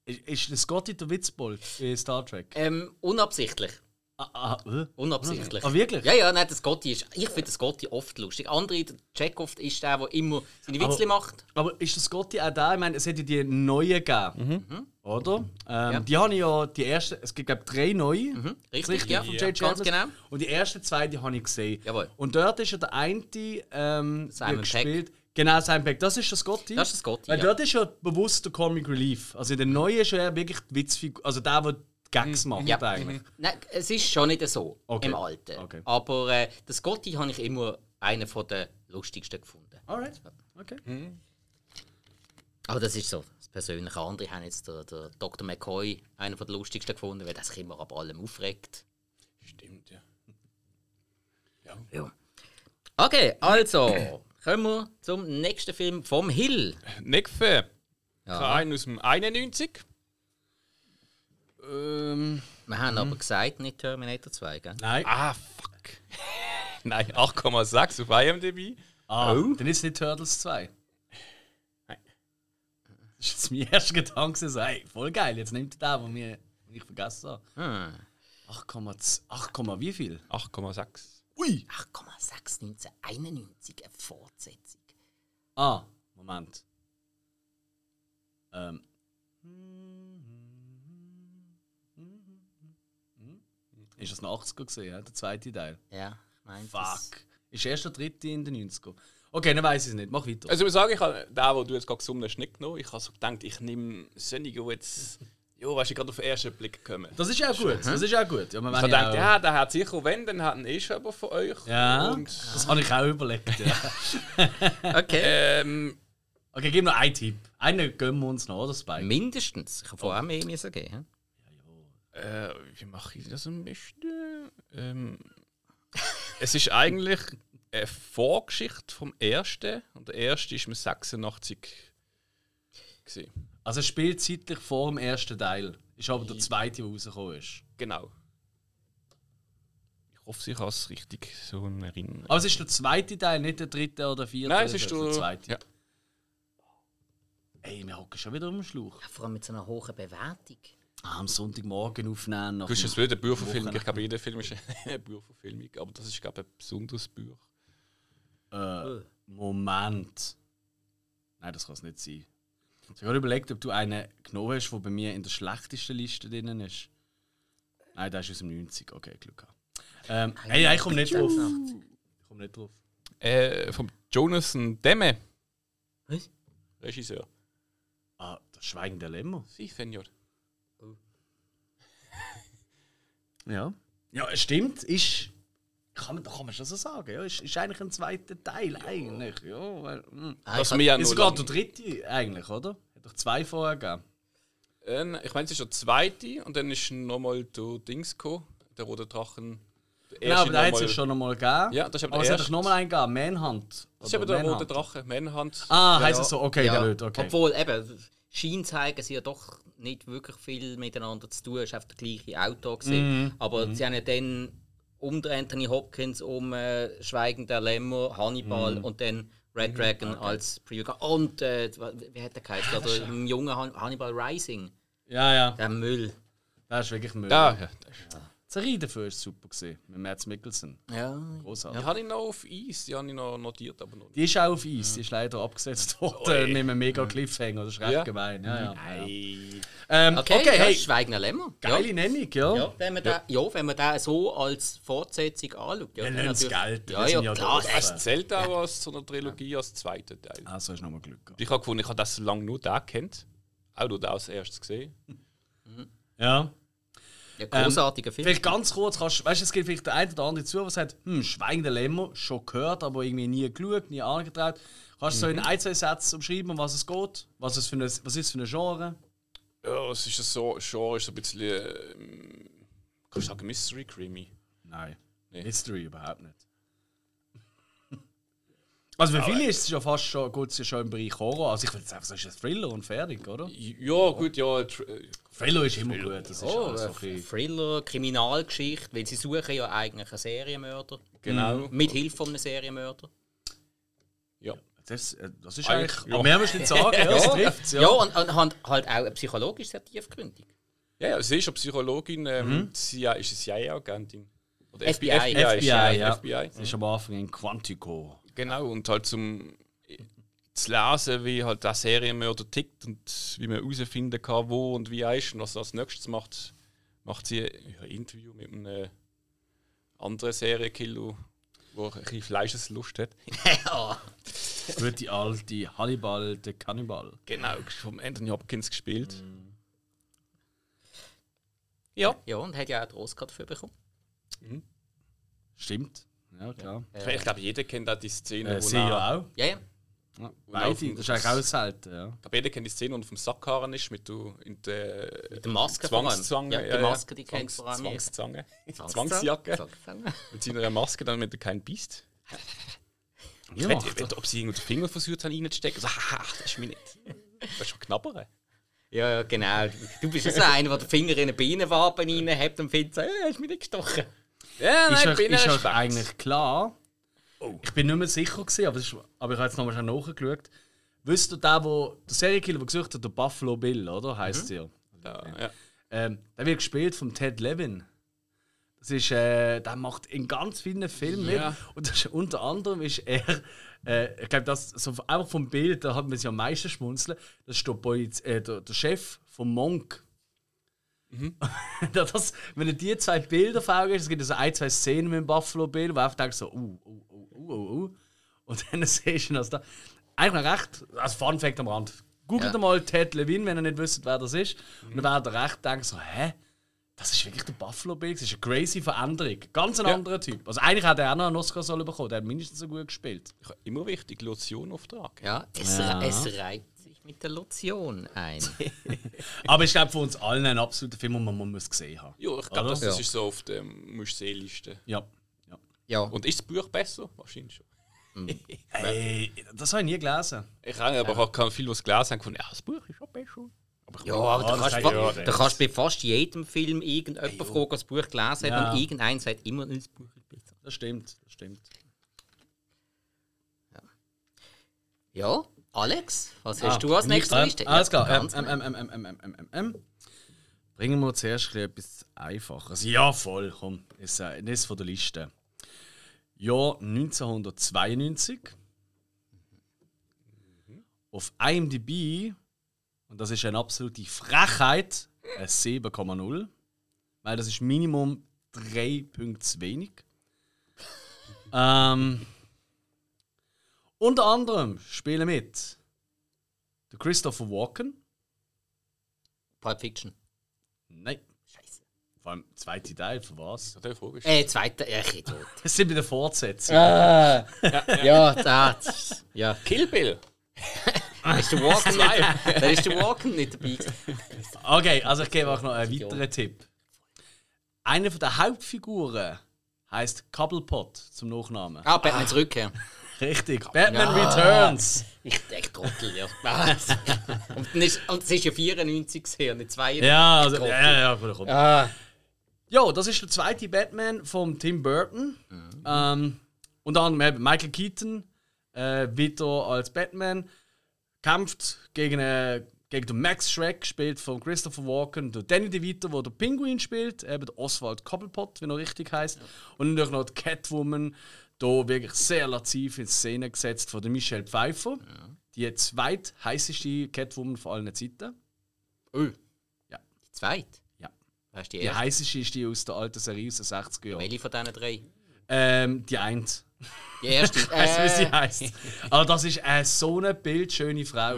Ist, ist der Scotty der Witzbold in Star Trek? Ähm, unabsichtlich. Ah, ah, äh? Unabsichtlich. Ah, wirklich? Ja, ja, nein, das Gotti ist. Ich finde das Gotti oft lustig. Andere, der Chekhov ist der, der immer seine Witzli macht. Aber ist der Scotty auch da? Ich meine, es hätte die neue gegeben. Mhm. Oder? Ähm, Ja. Die habe ich ja die erste. Es gibt glaube drei neue. Mhm, Ist richtig, ja. von Ja. J.J. Ganz Abrams. genau. Und die ersten zwei, die habe ich gesehen. Jawohl. Und dort ist ja der eine ähm, Simon gespielt. Genau, Simon Peck. Das ist der Scotty. Das ist der Scotty, Weil ja. dort ist ja bewusst der Comic Relief. Also in der neuen ist er wirklich die Witzfigur. Also der, der die Gags macht Mhm. Ja. eigentlich. Nein, es ist schon nicht so Okay. im Alten. Okay. Aber äh, das Scotty habe ich immer einen von der lustigsten gefunden. Alright. Okay. Aber das ist so das Persönliche. Andere haben jetzt der, der Dr. McCoy einen von der lustigsten gefunden, weil der sich immer ab allem aufregt. Stimmt, ja. Ja. Okay, also kommen wir zum nächsten Film vom Hill. Nekfe. Ja. Kein aus dem 91. Ähm, Wir haben aber gesagt, nicht Terminator 2, gell? Nein. ah, fuck. Nein, 8,6 auf IMDb. Ah, Oh. dann ist es nicht Turtles 2. Nein. Das ist jetzt mein erster Gedanke. So, hey, voll geil, jetzt nimmt er den, den ich vergessen habe. Hm. 8,2 8, wie viel? 8,6. Ui! 8,6 1991, eine Fortsetzung. Ah, Moment. Ähm. Ist das ein 80er gesehen, ja? der zweite Teil? Ja, ich meine. Fuck. Ist erst der dritte in den 90er. Okay, dann weiß ich es nicht. Mach weiter. Also ich muss sagen, ich habe den, den du jetzt gerade gesungen hast, nicht genommen. Ich habe so gedacht, ich nehme Sönniger, der jetzt... Jo, weißt du, gerade auf den ersten Blick gekommen. Das ist ja gut. Das ist ja gut. Ja, man Ich gedacht, ja, der hat sicher, wenn, dann hat schon jemand von euch. Ja, Und, das habe ich auch überlegt. Ja. Okay. ähm, Okay, gib noch einen Tipp. Einen gönnen wir uns noch, oder Spike? Mindestens. Ich habe vorher mehr müssen geben. äh, wie mache ich das am besten? Ähm, es ist eigentlich eine Vorgeschichte vom ersten. Und der erste ist mit 86 gewesen. Also es spielt zeitlich vor dem ersten Teil. Ist aber der zweite, der rausgekommen ist. Genau. Ich hoffe, ich habe es richtig so in Erinnerung. Aber es ist der zweite Teil, nicht der dritte oder vierte. Nein, es ist der der zweite. Ja. Ey, wir hocken schon wieder um den Schlauch. Ja, vor allem mit so einer hohen Bewertung. Ah, am Sonntagmorgen aufnehmen. nach Du hast jetzt blöd, eine Buchverfilmung. Wochen- Ich glaube, jeder Film ist eine Buchverfilmung. Aber das ist, glaube ich, ein besonderes Buch. Äh, Moment. Nein, das kann es nicht sein. Ich habe überlegt, ob du einen genommen hast, der bei mir in der schlechtesten Liste drin ist. Nein, der ist aus dem 90. Okay, Glück gehabt. Ähm, hey, nein, ich komme nicht drauf. Ich komme nicht drauf. Äh, vom Jonathan Demme, Was? Regisseur. Ah, das Schweigen der Lämmer. Sie, Senior. Ja. Ja, es stimmt. Ist. Kann man, kann man schon so sagen. Ja, ist, ist eigentlich ein zweiter Teil, eigentlich. Ja, weil, hm. Das ich wir ja Ist sogar lang- der dritte, eigentlich, oder? Hat doch zwei vorher gegeben. Äh, ich meine, es ist der zweite und dann ist nochmal der Dings gekommen, der rote Drachen. Der Genau, aber der hat es nochmal- ja schon einmal gegeben. Ja, das ist aber aber es hat doch nochmal einen gegeben, Manhunt. Das ist eben der rote. Drache, Manhunt. Ah, Ja. heisst es so, okay, ja. der nicht, okay. Obwohl, eben, Schien zeigen sie ja doch nicht wirklich viel miteinander zu tun. Es war einfach der gleiche Autor. Gewesen. Mhm. Aber sie haben ja dann um den Anthony Hopkins, um äh, Schweigen der Lämmer, Hannibal Mhm. und dann Red Dragon als Preview. Und, äh, wie hat der geheißen? Oder ein junger Han Hannibal Rising. Ja, ja, Der Müll. das ist wirklich Müll. Da, ja. Serie dafür ist super gesehen mit Mads Mikkelsen. Ja. Großartig. Die habe ich noch auf Eis, die habe ich noch notiert, aber noch nicht. Die ist auch auf Eis, die ist leider abgesetzt worden mit einem mega Cliffhanger. Das ist recht Ja. gemein. Ja, ja. Nein. Ähm, Okay, okay, ja, hey, Schweigen der Lämmer. geile Nennung, ja. Ja, wenn man, Da, ja, wenn man den so als Fortsetzung anschaut. Ja, Wir dann gelten, wir Ja, ja, ja klar. da. es- Es zählt auch als so eine Trilogie, als zweiter Teil. Also hast du nochmal Glück gehabt. Ich habe gefunden, ich habe das so lange nur da kennt. Auch nur da als erstes gesehen. Ja. Ja, großartiger Film. Vielleicht ganz kurz, kannst, weißt du, es gibt vielleicht der eine oder andere zu, der sagt, hm, Schweigende Lämmer, schon gehört, aber irgendwie nie geschaut, nie angetraut. Kannst du so in ein, zwei Sätzen umschreiben, um was es geht? Was, es für eine, was ist es für ein Genre? Ja, es ist so, Genre ist so ein bisschen. Ähm, kannst du sagen, Mystery Creamy? Nein. Nee. Mystery überhaupt nicht. Also für viele ist es ja fast schon, es ja schon im Bereich Horror. Also ich würde sagen, es ist ein Thriller und fertig, oder? Ja, gut, ja. äh, Thriller ist immer gut, das ist Oh, äh, okay. Thriller, Kriminalgeschichte, weil sie suchen ja eigentlich einen Serienmörder. Genau. Mit Hilfe von einem Serienmörder. Ja. Das, äh, das ist Eigentlich, eigentlich. ja. Aber mehr musst du nicht sagen, ja, es trifft Ja, ja. und, und halt halt auch psychologisch sehr tiefgründig. Ja, ja, sie ist eine Psychologin, ähm, sie ist eine CIA-Agentin. Oder FBI. FBI, ja. FBI. Das ist am Anfang in Quantico. Genau, und halt zum äh, zu lesen, wie halt der Serienmörder tickt und wie man herausfinden kann, wo und wie er ist und was er als nächstes macht, macht sie ein Interview mit einem anderen Serienkiller, der ein bisschen Fleischeslust hat. ja. Gute alte Hannibal, der Kannibal. Genau, vom Anthony Hopkins gespielt. Ja, ja, und hat ja auch den Oscar dafür bekommen. Stimmt. Ja, klar. ich glaube, jeder kennt auch die Szene, Äh, wo sie ja auch. Ja, ja. Ja, Beide, das ist eigentlich auch selten, ja. Ich glaube, jeder kennt die Szene, wo er auf dem Sackkarren ist mit, du, in der Mit der Maske. Zwangszange. Ja, die Maske, die kennt vor allem. Zwangszange. Zwangs- Zwangsjacke. Zwangs- Mit seiner Maske, damit er keinen beißt. Ich wette, wette, ob sie irgendwo den Finger versucht haben reinzustecken. So, haha, das ist mir nicht. Das ist schon knabbern. Ja, ja, genau. Du bist ja so einer, der den Finger in eine Bienenwaben reinhebt und findet, so, äh, hast du mich nicht gestochen. Ja, ist euch, bin ist euch eigentlich klar? Ich bin nicht mehr sicher, gewesen, aber, ist, aber ich habe jetzt nochmal schon nachgeschaut. Wisst ihr, der, wo, der Serienkiller, der gesucht hat, der Buffalo Bill, oder? Heißt der. Ja, ja. Ähm, der wird gespielt von Ted Levin. Das ist, äh, der macht in ganz vielen Filmen mit. Ja. Und das ist, unter anderem ist er, äh, ich glaube, das so einfach vom Bild, da hat man sich am meisten schmunzeln. Das ist der, Poliz äh, der, der Chef vom Monk. das, wenn du die zwei Bilder vor Augen hast, es gibt so ein, zwei Szenen mit dem Buffalo-Bild, wo du einfach denkst so, uh, uh, uh, uh, uh, uh. Und dann siehst du, dass da. Eigentlich noch recht, als Fun Fact am Rand. Googelt Ja. mal Ted Levine, wenn ihr nicht wisst, wer das ist. Und dann werdet ihr recht denken, so, hä? Das ist wirklich der Buffalo Bill. Das ist eine crazy Veränderung. Ganz ein Ja. anderer Typ. Also eigentlich hat er auch noch einen Oscar sollen bekommen. Der hat mindestens so gut gespielt. Immer wichtig, Lotion auftragen. Ja, es, Ja. es reibt mit der Lotion ein. Aber ich glaube, für uns allen ein absoluter Film, den man man muss gesehen haben. Ja, ich glaube, das, das Ja. ist so auf der Museeliste. Ja. ja. Ja, Und ist das Buch besser? Wahrscheinlich schon. Ey, das habe ich nie gelesen. Ich habe aber auch kann viel was gelesen und ja, das Buch ist schon besser. Aber ja aber Ja, du, das kannst, ja, du kannst bei fast jedem Film irgendjemanden fragen, der das Buch gelesen hat Ja. und irgendein sagt immer, das Buch ist besser. Das stimmt, das stimmt. Ja, Alex, was Ah, hast du als nächstes ähm, Liste? Alles klar. Ähm, ganz ähm, ähm, ähm, ähm, ähm, ähm, ähm, ähm. Bringen wir zuerst ein bisschen etwas Einfaches. Ja, voll. Komm, ist, äh, das ist von der Liste. Jahr 1992. Auf IMDb, und das ist eine absolute Frechheit, ein 7,0. Weil das ist Minimum 3 Punkte zu wenig. Ähm, unter anderem spielen mit der Christopher Walken. Pulp Fiction. Nein. Scheiße. Vor allem zweite Teil, für was? Das ist Frage. Äh, zweiter, ja, ich Idiot. Das sind bei der Fortsetzung. Ah, ja, das. Ja. Kill Bill. Da ist der Walken nicht, da ist der Walken nicht dabei. Okay, also ich gebe auch noch einen weiteren Tipp. Eine von der Hauptfiguren heißt Cobblepot zum Nachnamen. Ah, Batman zurückkehren. Richtig. Batman Ja. Returns. Ich denke, Trottel, ja. Und, dann ist, und es ist ja 94 gesehen, nicht 92. Ja, also, ja, ja, gut, komm. Ah, Ja, das ist der zweite Batman von Tim Burton. Ähm, unter anderem eben Michael Keaton äh, wieder als Batman. Kämpft gegen, äh, gegen den Max Schreck, gespielt von Christopher Walken. Der Danny DeVito, der der Pinguin spielt. Eben der Oswald Cobblepot, wie er richtig heißt. Und natürlich noch die Catwoman. Da wirklich sehr lativ in Szene gesetzt von der Michelle Pfeiffer. Die zweit heißeste Catwoman von allen Zeiten. oh. Ja. Die zweite? Ja. Wer ist die Die heißeste ist die aus der alten Serie aus den 60er Jahren. Welche von diesen drei? Ähm, die eins. Die erste. Weißt du, wie sie Äh, heißt? Aber das ist äh, so eine bildschöne Frau.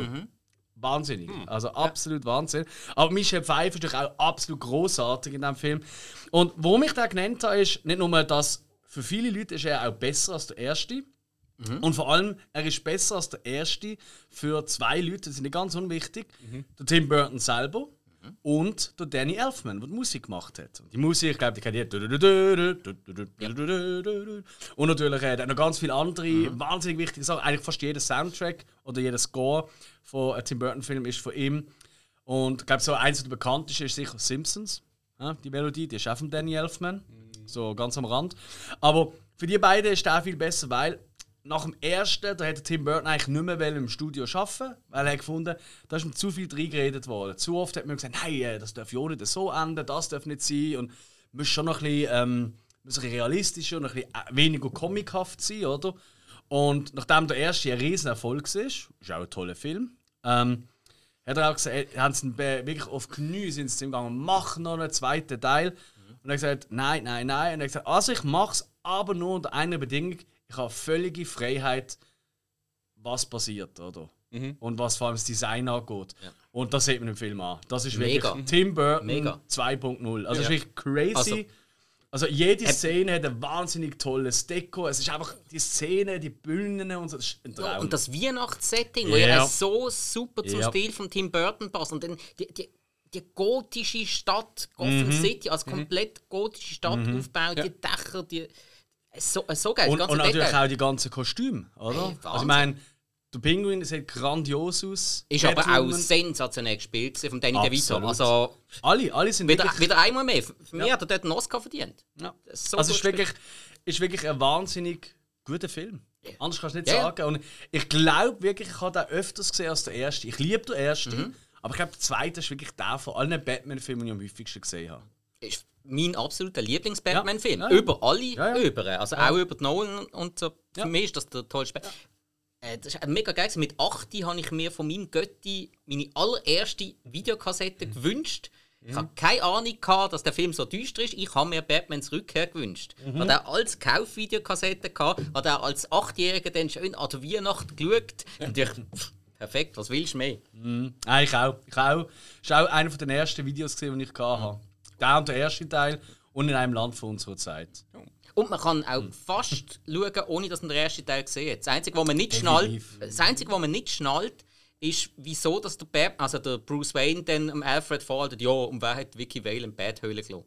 Wahnsinnig. Also absolut Wahnsinn. Aber Michelle Pfeiffer ist auch absolut großartig in diesem Film. Und warum ich den genannt habe, ist nicht nur, dass für viele Leute ist er auch besser als der erste. Und vor allem, er ist besser als der erste für zwei Leute, das ist nicht ganz unwichtig. Der Tim Burton selber und der Danny Elfman, der die Musik gemacht hat. Und die Musik, ich glaube, die kennt ihr. Und natürlich äh, noch ganz viele andere wahnsinnig wichtige Sachen. Eigentlich fast jeder Soundtrack oder jeder Score von einem Tim Burton-Film ist von ihm. Und ich glaube, so eins der bekanntesten ist sicher Simpsons. Ja, die Melodie, die ist auch von Danny Elfman. So ganz am Rand. Aber für die beiden ist der viel besser, weil nach dem ersten, da hätte Tim Burton eigentlich nicht mehr im Studio arbeiten weil er gefunden, da ist ihm zu viel reingeredet worden. Zu oft hat man gesagt, nein, äh, das darf ja auch nicht so enden, das darf nicht sein und muss schon noch ein bisschen, ähm, ein bisschen realistischer und ein bisschen äh, weniger comichaft sein, oder? Und nachdem der erste ein riesen Erfolg war, ist auch ein toller Film, ähm, hat er auch gesagt, haben sie wirklich auf Knie zu ihm gegangen, mach noch einen zweiten Teil. Und er hat gesagt, nein, nein, nein. Und er hat gesagt, also ich mach's, aber nur unter einer Bedingung, ich habe völlige Freiheit, was passiert, oder? Und was vor allem das Design angeht. Und das sieht man im Film an. Das ist wirklich Mega. Tim Burton Mega. 2.0. Also das Ja. ist wirklich crazy. Also- Also jede Szene hat ein wahnsinnig tolles Deko. Es ist einfach die Szene, die Bühnen und so. Das ist ein Traum. Und das Weihnachtssetting, wo Ja. ja so super zum Ja. Stil von Tim Burton passt. Und dann die, die, die gotische Stadt, Gotham Mhm. City, als komplett gotische Stadt aufgebaut, die Dächer, die. So, so geil, und, und natürlich Detail. auch die ganzen Kostüme, oder? Hey, also ich meine, der Pinguin sieht grandios aus. Ist aber auch Catwoman- sensationell gespielt von Danny DeVito. Also Alle, alle sind wieder, wirklich... wieder einmal mehr. Für mich hat er dort einen Oscar verdient. Ja. So also ist wirklich, ist wirklich ein wahnsinnig guter Film. Anders kannst du nicht Ja, ja. sagen. Und ich glaube wirklich, ich habe den öfters gesehen als der erste. Ich liebe den ersten, Mhm. Aber ich glaube, der zweite ist wirklich der von allen Batman-Filmen, die ich am häufigsten gesehen habe. Ist mein absoluter Lieblings-Batman-Film. Ja. Über alle Ja, ja. über. Also auch über die Nolan und so. Für mich ist das der tollste Batman. Äh, Das ist mega geil. Mit 8 habe ich mir von meinem Götti meine allererste Videokassette Mhm. gewünscht. Ich habe keine Ahnung, gehabt, dass der Film so düster ist. Ich habe mir Batmans Rückkehr gewünscht. Mhm. Ich hatte er als Kaufvideokassette, gehabt, hat er als Achtjähriger dann schön an der Weihnacht geschaut. Natürlich, perfekt, was willst du mehr? Ah, ich auch. Ich auch. Das war auch einer den ersten Videos, die ich hatte. Der und der erste Teil und in einem Land von unserer Zeit. Und man kann auch Hm. fast schauen, ohne dass man den ersten Teil sieht. Das Einzige, was man nicht schnallt, das Einzige, was man nicht schnallt, ist, wieso dass der, Bat, also der Bruce Wayne dann Alfred vorhaltet, ja, und wer hat Vicky Vale in Bathöhle gelassen?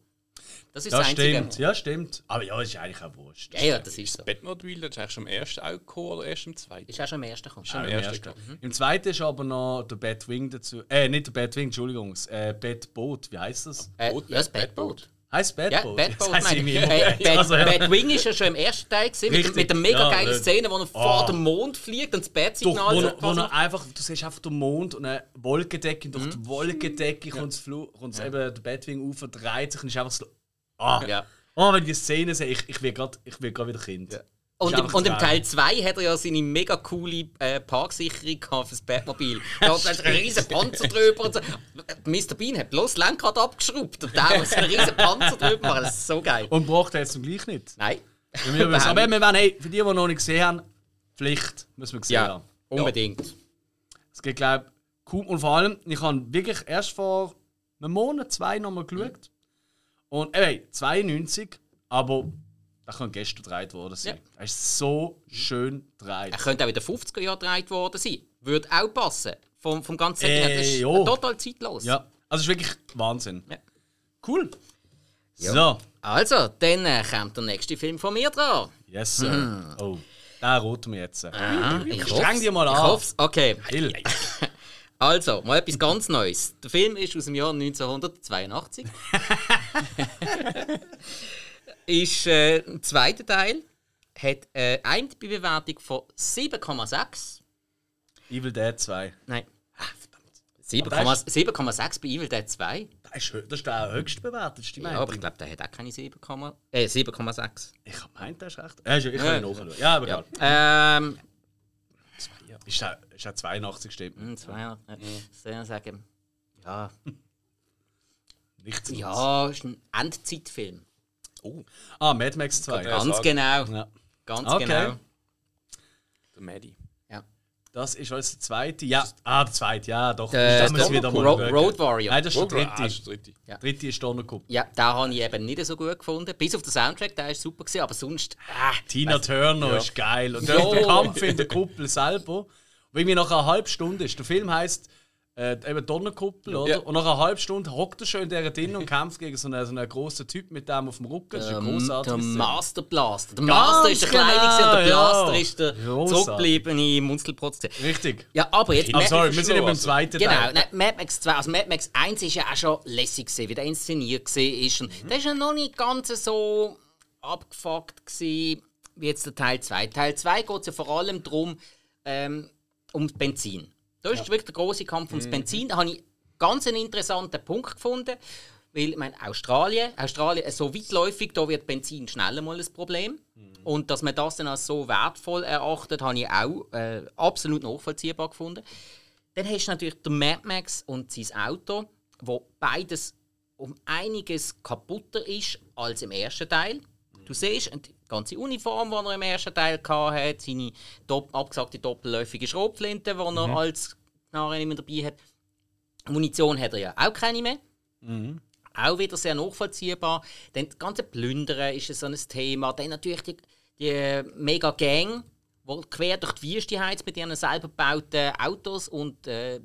Das ist Ja, das Einzige. stimmt. Ja, stimmt. Aber ja, ist eigentlich auch wurscht. Ja, ja, das ist so. Batmobile, das ist eigentlich schon im ersten auch gekommen oder erst im zweiten? Ist auch schon am ersten gekommen. Auch im ersten, ersten. glaub Im zweiten ist aber noch der Batwing dazu. Äh, nicht der Batwing, Entschuldigung. Das äh, Batboot, wie heißt das? Äh, Boot, ja, das Batboot. Heißt Ja, Batboot? Batboot Das heisst meine ich. Äh, Bat, Also, ja. Batwing ist ja schon im ersten Teil gewesen, mit, mit der mega Ja, geilen Szene, wo er vor oh. dem Mond fliegt und das Durch, Bat-Signal wo, wo quasi- er einfach, du siehst einfach den Mond und eine Wolkendecke. Und durch Mhm. die Wolkendecke kommt es kommt's eben der Batwing auf, dreht sich und ist einfach so. Ah, Ja. oh, wenn ich die Szene sehe, ich, ich werde gerade wieder Kind. Und, Ist im, und im. Teil 2 hat er ja seine mega coole äh, Parksicherung fürs Batmobil. Da hat er einen riesen Panzer drüber und so. Mr. Bean hat bloß das Lenkrad abgeschraubt und der muss einen riesen Panzer drüber machen. Das ist so geil. Und braucht er jetzt zum gleich nicht. Nein. Mir wird's- Aber wir wollen, hey, für die, die noch nicht gesehen haben, Pflicht, müssen wir gesehen Ja, haben. unbedingt. Es geht, glaube ich, cool. Und vor allem, ich habe wirklich erst vor einem Monat, zwei nochmal geschaut. Und ey, 92, aber da kann gestern gedreht worden sein. Ja. Er ist so schön gedreht. Er könnte auch in den 50er Jahren gedreht worden sein. Würde auch passen. Vom, vom ganzen her. Das ist Äh, jo. total zeitlos. Ja, also es ist wirklich Wahnsinn. Ja. Cool. Ja. So, Also, dann äh, kommt der nächste Film von mir dran. yes, sir. Oh, da roten wir jetzt. Ah, ich Streng dir mal Ich an. hoff's. Okay. Hill. Also, mal etwas ganz Neues. Der Film ist aus dem Jahr 1982. ist äh, ein zweiter Teil. Hat äh, eine IMDb-Bewertung von 7,6. Evil Dead 2. Nein. Ah, verdammt. 7,6 7,6 bei Evil Dead 2. Das ist, das ist der höchst bewertetste, Ja, aber ich glaube, der hat auch keine 7, äh, 7,6. Ich habe meint, der ist recht. Ja, ich kann ihn nachschauen. Ja, aber Ja. egal. Ähm, Ist der, ist der 82 stimmt? hm, zwei, ja. Soll ich sagen? Ja, Nichts. ja, ist ein Endzeitfilm. Ah, Mad Max 2. Ja, Ganz sagen. genau. Ja. Ganz Okay. genau. Der Maddie. Ja. Das ist was der zweite. Ja, ah, der zweite, ja, doch. Der, das müssen wir der wieder mal Ro schauen. Road Warrior. Nein, das ist der Ah, dritte. das ist der dritte. Der dritte ist Donnerkupp. Ja, den habe ich eben nicht so gut gefunden. Bis auf den Soundtrack, der ist super gewesen, aber sonst. Ah, Tina Turner ist geil. Und der, der Kampf in der Kuppel selber. Und irgendwie nach einer halben Stunde ist. Der Film heisst äh, eben Donnerkuppel, oder? Ja. Und nach einer halben Stunde hockt er schon in dieser drin und kämpft gegen so einen, so einen grossen Typ mit dem auf dem Rücken. Das ist eine ähm, großartige der. Master Blaster. Der Master ist der genau, Kleine und der Blaster ja. ist der zurückgebliebene Munzelprotz. Richtig. Ja, aber jetzt. Mad- sorry, wir sind eben im Also, zweiten Genau, Teil. nein, Mad Max 2. Also Mad Max 1 ist ja auch schon lässig gewesen, wie der inszeniert. Und Mhm. Der ist ja noch nicht ganz so abgefuckt gewesen, wie jetzt der Teil 2. Teil 2 geht es ja vor allem darum, ähm, um Benzin. Da ist wirklich der große Kampf ums Benzin. Da habe ich ganz einen interessanten Punkt gefunden. Weil, ich meine, Australien, Australien ist so weitläufig, da wird Benzin schneller mal ein Problem. Und dass man das dann als so wertvoll erachtet, habe ich auch äh, absolut nachvollziehbar gefunden. Dann hast du natürlich den Mad Max und sein Auto, wo beides um einiges kaputter ist als im ersten Teil. Du siehst die ganze Uniform, die er im ersten Teil hatte, seine dopp abgesagte doppelläufige Schrotflinte, die er als nicht mehr dabei hat. Munition hat er ja auch keine mehr. Auch wieder sehr nachvollziehbar. Dann das ganze Plündern ist so ein Thema. Dann natürlich die, die mega Gang, die quer durch die Wüste heizt mit ihren selber gebauten Autos und äh,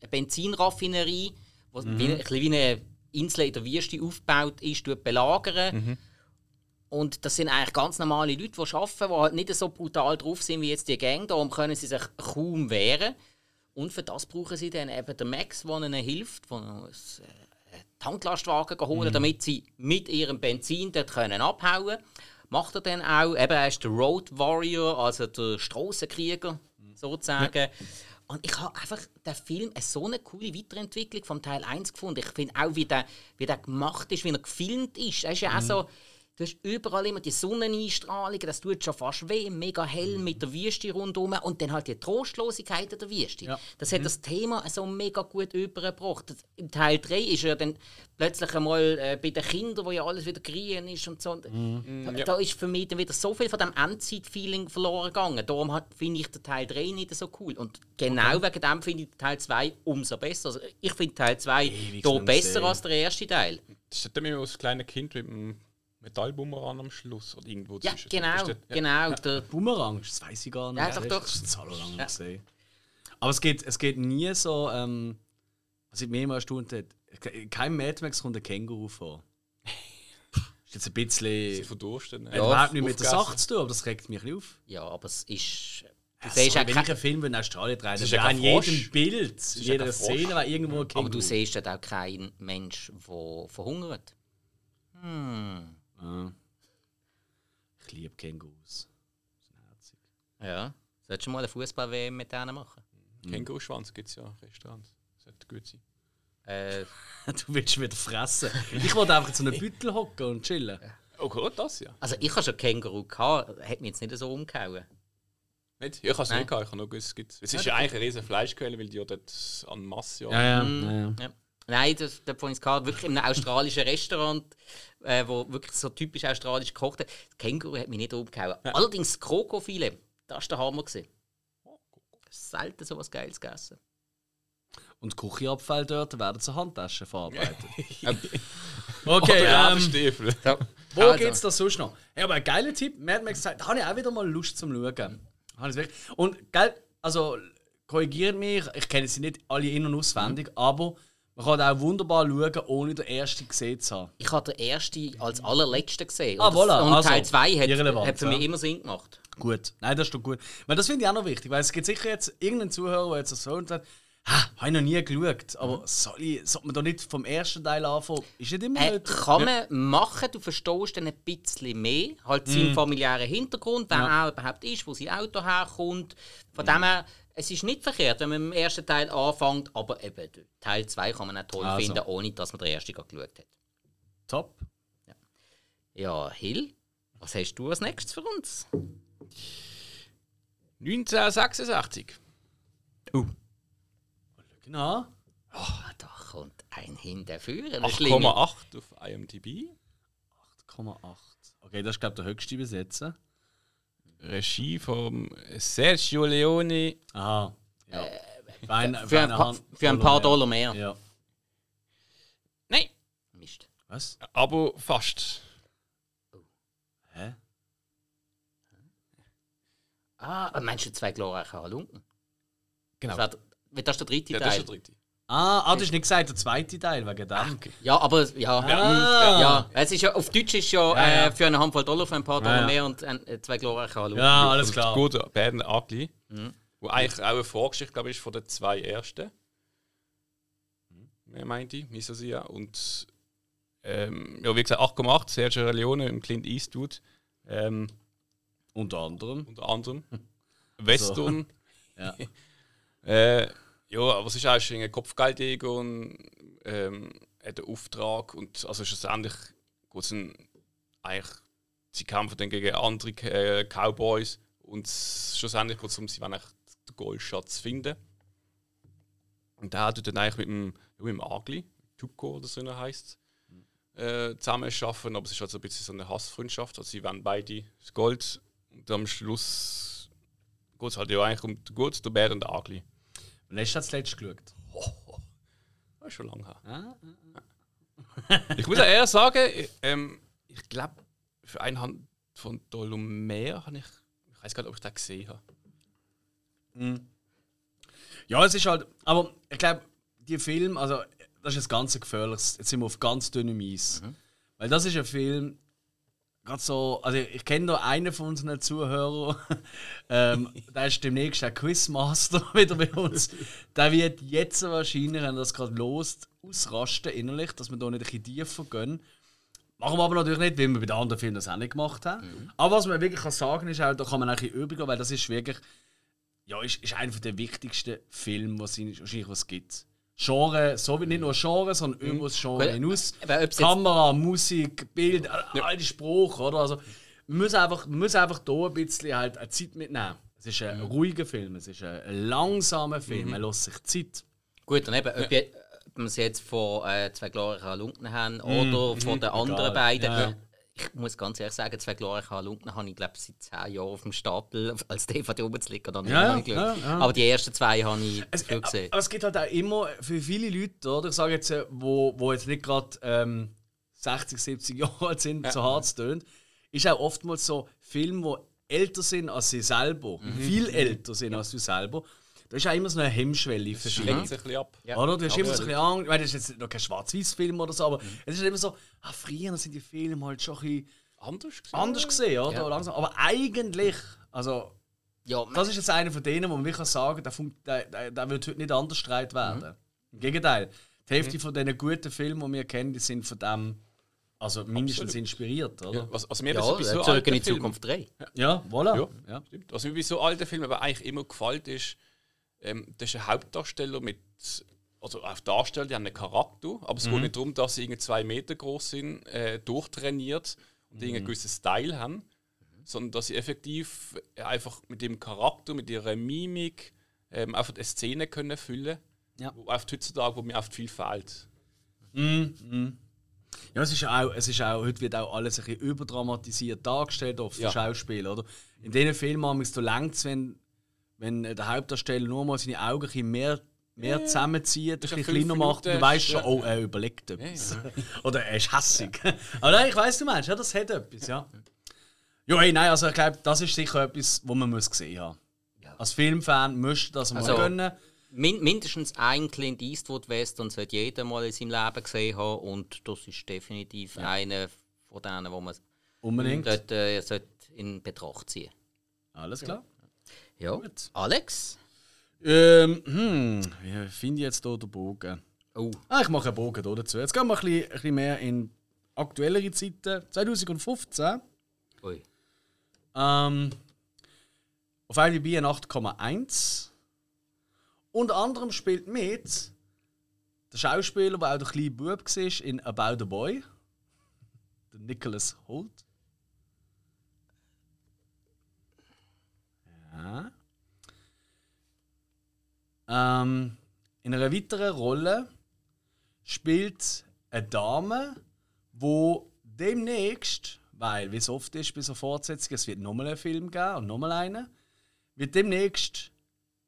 eine Benzinraffinerie, die wie, ein bisschen wie eine Insel in der Wüste aufgebaut ist, belagern. Und das sind eigentlich ganz normale Leute, die arbeiten, die halt nicht so brutal drauf sind wie jetzt die Gang. Darum können sie sich kaum wehren. Und für das brauchen sie dann eben den Max, der ihnen hilft, der äh, Tanklastwagen holen damit sie mit ihrem Benzin dort können abhauen Macht er dann auch, eben er ist der Road Warrior, also der Strassenkrieger sozusagen. Und ich habe einfach den Film eine so eine coole Weiterentwicklung vom Teil 1 gefunden. Ich finde auch, wie der, wie der gemacht ist, wie er gefilmt ist. Er ist ja auch so, du hast überall immer die Sonneneinstrahlung, das tut schon fast weh, mega hell mit der Wüste rundherum und dann halt die Trostlosigkeit in der Wüste. Ja. Das hat das Thema so mega gut übergebracht. Im Teil 3 ist er dann plötzlich einmal äh, bei den Kindern, wo ja alles wieder grün ist und so. Da, da ist für mich dann wieder so viel von dem Endzeit-Feeling verloren gegangen. Darum finde ich den Teil 3 nicht so cool. Und genau wegen dem finde ich den Teil 2 umso besser. Also ich finde Teil 2 Ewig da nicht besser gesehen. als der erste Teil. Das ist dann immer das kleine Kind mit dem Metallbumerang am Schluss oder irgendwo Ja, zwischen. genau, Das ja. genau. Der, Bumerang, das weiß ich gar nicht. Ja, doch, doch. Das ist so lange Ja. gesehen. Aber es geht, es geht nie so, ähm, was ich mir immer erstaunt hat, in keinem Mad Max kommt ein Känguru vor. ist jetzt ein Sie bisschen. verdursten. Hat überhaupt nicht mit der. Sache zu tun, aber das regt mich ein bisschen auf. ja, aber es ist. Du Ja, siehst auch wenn kein- ich einen Film in Australien drehe, ist dann ja kein in jedem. Bild, in ja jeder kein. Szene wäre irgendwo ein Känguru. aber du siehst dort auch keinen Mensch, der verhungert. Hm. Ja. Ich liebe Kängurus. Sind herzig. Ja. Solltest du mal eine Fußball-WM mit denen machen? Känguruschwanz gibt es ja Restaurants. Sollte gut sein. Äh, Du willst wieder fressen. Ich wollte einfach zu einem Büttel hocken und chillen. Oh Gott, das ja. also ich habe schon Känguru gehabt, hat mich jetzt nicht so umgehauen. Nicht? Ich habe es nicht gehabt, ich habe nur gewusst, es gibt es. ist ja eigentlich eine riesige Fleischquelle, weil die ja dort an Masse ja. Ja, ja. Mhm. ja, ja. Ja. Nein, das, das von uns gehabt, wirklich in einem australischen Restaurant, äh, wo wirklich so typisch australisch gekocht hat. Das Känguru hat mich nicht umgehauen. Allerdings das Krokofilet, das war der Hammer. Gewesen. Selten so was Geiles gegessen. Und Küchenabfälle dort werden zu Handtaschen verarbeitet. Oder okay, ähm, Stiefel. So, wo also, geht's da sonst noch? Ja, aber ein geiler Tipp. Mad Max sagt, da habe ich auch wieder mal Lust zum Schauen. Habe. Und geil, also korrigiert mich, ich kenne sie nicht alle in- und auswendig, aber man kann auch wunderbar schauen, ohne den ersten gesehen zu haben. Ich habe den ersten als allerletzten gesehen. Ah, und voilà, und also, Teil 2 hat, hat für ja. mich immer Sinn gemacht. Gut, nein, das ist doch gut. Weil das finde ich auch noch wichtig, weil es gibt sicher jetzt irgendeinen Zuhörer, der jetzt so und sagt, ha, habe ich noch nie geschaut, aber soll ich, sollte man da nicht vom ersten Teil anfangen? Ist nicht immer Äh, nötig. kann man machen, du verstehst dann ein bisschen mehr, halt seinen Mhm. familiären Hintergrund, wer er überhaupt ist, wo sein Auto herkommt. Von dem her, es ist nicht verkehrt, wenn man im ersten Teil anfängt, aber eben Teil 2 kann man auch toll Also. finden, ohne dass man den ersten gerade geschaut hat. Top. Ja, Hill, was hast du als nächstes für uns? 1986. Genau. Ah, da kommt ein Schlinge. 8,8 auf IMDb. 8,8. Okay, das ist glaube ich der höchste Besetzen. Regie von Sergio Leone. Aha. Ja. für ein, Für ein, paar, für ein paar Dollar mehr. Ja. Nein, Mist. Was? aber fast. Hä? Ah, meinst du zwei glorreiche Halunken? Genau. Das, das ist der dritte Ja, das Teil. ist der dritte. Ah, ah, du hast nicht gesagt, der zweite Teil wegen dem. Ja, aber ja. Ah. Ja, es ist ja, auf Deutsch ist ja, Ja, ja. Äh, für eine Handvoll Dollar für ein paar Dollar ja. mehr und äh, zwei glorreiche Halunken. Ja, alles klar. Gut, Bad and Ugly. Mhm. Wo eigentlich auch eine Vorgeschichte, glaube ich, ist von den zwei ersten. Wer meinte ich? Misosia. Und ähm, ja, wie gesagt, 8,8, Sergio Leone im Clint Eastwood. Ähm, Unter anderem. unter anderem. Western. Ja. äh, ja, aber es ist auch ein Kopfgeldjäger und ähm, hat einen Auftrag. Und also schlussendlich es ein- eigentlich, sie kämpfen dann gegen andere äh, Cowboys. Und schlussendlich geht es um, sie wollen den Goldschatz finden. Und der tut dann eigentlich mit dem, ja, mit dem Agli, Tuko oder so heisst äh, zusammen arbeiten, aber es ist halt so ein bisschen so eine Hassfreundschaft. Also sie wollen beide das Gold und am Schluss geht es halt ja eigentlich um Gut, den Bär und den Agli. Und hast du das letzte geschaut? Das ist schon lange her. Ah, Ich muss auch eher sagen, ich, ähm, ich glaube, für eine Hand von Dollar mehr habe ich. Ich weiß gar nicht, ob ich den gesehen habe. Ja, es ist halt. Aber ich glaube, die Film, also das ist das ganze gefährliches. Jetzt sind wir auf ganz dünnem Eis. Weil das ist ein Film, gerade so, also ich kenne da einen von unseren Zuhörern, ähm, der ist demnächst der Quizmaster wieder bei uns. Der wird jetzt wahrscheinlich, wenn das gerade lost, ausrasten innerlich, dass wir da nicht ein bisschen tiefer gehen. Machen wir aber natürlich nicht, weil wir bei den anderen Filmen das auch nicht gemacht haben. Aber was man wirklich kann sagen ist, auch, da kann man eigentlich übergehen, weil das ist wirklich ja, ist, ist einer der wichtigsten Filme, was es wahrscheinlich was gibt. Genre, so wie nicht nur Genre, sondern Mhm. über das Genre hinaus. jetzt- Kamera, Musik, Bild, all all die Spruch, oder? Also, man muss einfach, man muss einfach hier ein bisschen halt eine Zeit mitnehmen. Es ist Mhm. ein ruhiger Film, es ist ein, langsamer Film, er lässt sich Zeit. Gut, dann eben, ob, je- ob wir es jetzt von äh, zwei glorreichen Halunken haben oder von den anderen Egal. beiden. Ja. Ich muss ganz ehrlich sagen, zwei glorreiche Halunken habe ich glaube seit zehn Jahren auf dem Stapel als DVD rumzuliegen. Oder nicht, Ja, habe ich geschaut. ja, ja. Aber die ersten zwei habe ich Es, viel äh, gesehen. aber es gibt halt auch immer für viele Leute, oder? Ich sage jetzt, äh, wo, wo jetzt nicht gerade ähm, 60, 70 Jahre alt sind, so hart es tönt, ist auch oftmals so Filme, die älter sind als sie selber, Mhm. viel älter sind als du selber. Da ist auch immer so eine Hemmschwelle für Filme. sich ein bisschen ab. Ja. Oder? Du hast immer so ein bisschen Angst. Ich meine, das ist jetzt noch kein Schwarz-Weiß-Film oder so, aber es ist immer so, ah, früher sind die Filme halt schon ein bisschen Anders gesehen. anders gesehen, oder? Ja. Langsam. Aber eigentlich, also Ja, das ist jetzt einer von denen, wo man wirklich sagen kann, der, der, der, wird heute nicht anders gestreit werden. Im Gegenteil. Die Hälfte von diesen guten Filmen, die wir kennen, die sind von dem also mindestens Absolut. inspiriert, oder? Ja, was, was mir ja bei so, alten in Zukunft 3. Ja, voilà. Ja. Ja. Stimmt. Was mir bei so alten Filmen aber eigentlich immer gefällt, ist, ähm, das ist ein Hauptdarsteller mit. Also auf Darsteller, die haben einen Charakter, aber es geht nicht darum, dass sie irgendwie zwei Meter groß sind, äh, durchtrainiert und mhm. einen gewissen Style haben, sondern dass sie effektiv einfach mit dem Charakter, mit ihrer Mimik ähm, einfach eine Szene können füllen Ja. wo oft heutzutage, wo mir oft viel fehlt. Ja, es ist auch, es ist auch, heute wird auch alles ein bisschen überdramatisiert dargestellt auf Ja. Schauspiel, oder? In diesen Filmen haben es längst, wenn, wenn der Hauptdarsteller nur mal seine Augen ein mehr, mehr zusammenzieht, ein bisschen ja kleiner macht, du weißt schon, ja. oh, er überlegt etwas. oder er ist hässig. Aber nein, ich weiß, du meinst, ja, das hat etwas, ja. Ja, hey, nein, also ich glaube, das ist sicher etwas, was man muss gesehen haben. Als Filmfan müsste das mal Also- gönnen. Min mindestens ein Clint Eastwood Western sollte jeder mal in seinem Leben gesehen haben und das ist definitiv einer von denen, wo man Unbedingt. dort äh, sollte in Betracht ziehen. Alles klar. Ja. Gut. Alex? Ähm, hm, wie finde ich jetzt hier den Bogen? Oh, Ah, ich mache einen Bogen hier dazu. Jetzt gehen wir ein bisschen, ein bisschen mehr in aktuellere Zeiten. 2015. ui. Ähm, auf IMDb ein 8,1. Unter anderem spielt mit der Schauspieler, der auch der kleine Bub war in About a Boy. Der Nicholas Holt. Ja. Ähm, in einer weiteren Rolle spielt eine Dame, wo demnächst, weil wie es oft ist bei so Fortsetzungen, es wird nochmal einen Film geben und nochmal einen, wird demnächst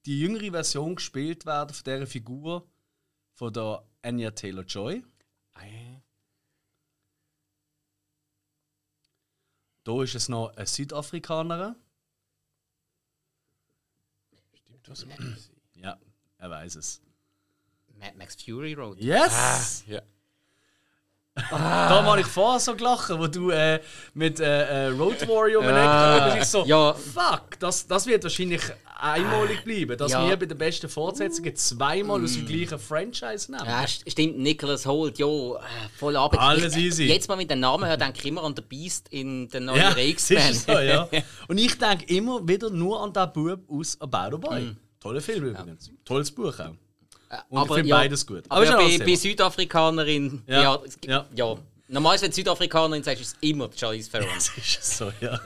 die jüngere Version gespielt werden von dieser Figur von der Anya Taylor Joy. Da ist es noch eine Südafrikanerin. Sie? Ja, er weiß es. Mad Max Fury Road. Yes! Ja. Da habe ich vorher so gelacht, wo du äh, mit äh, äh, Road Warrior um Ja. ich so, Ja. fuck, das, das wird wahrscheinlich einmalig bleiben, dass Ja. wir bei den besten Fortsetzungen zweimal aus dem gleichen Franchise nehmen. Ja, st- stimmt, Nicholas Holt, ja, äh, voll ab. Alles ich, easy. Jetzt mal mit dem Namen her, denke ich immer an den Beast in den neuen Ja, X-Men. so, ja. Und ich denke immer wieder nur an den Bub aus About a Boy. Mhm. Toller Film übrigens. Tolles Buch auch. Und aber ich finde ja, beides gut. Aber, ja, bei, bei. Südafrikanerin, Ja, ja, ja. Normalerweise, wenn du Südafrikanerin sagst, ist es immer Charlize Theron. Das ist so, ja.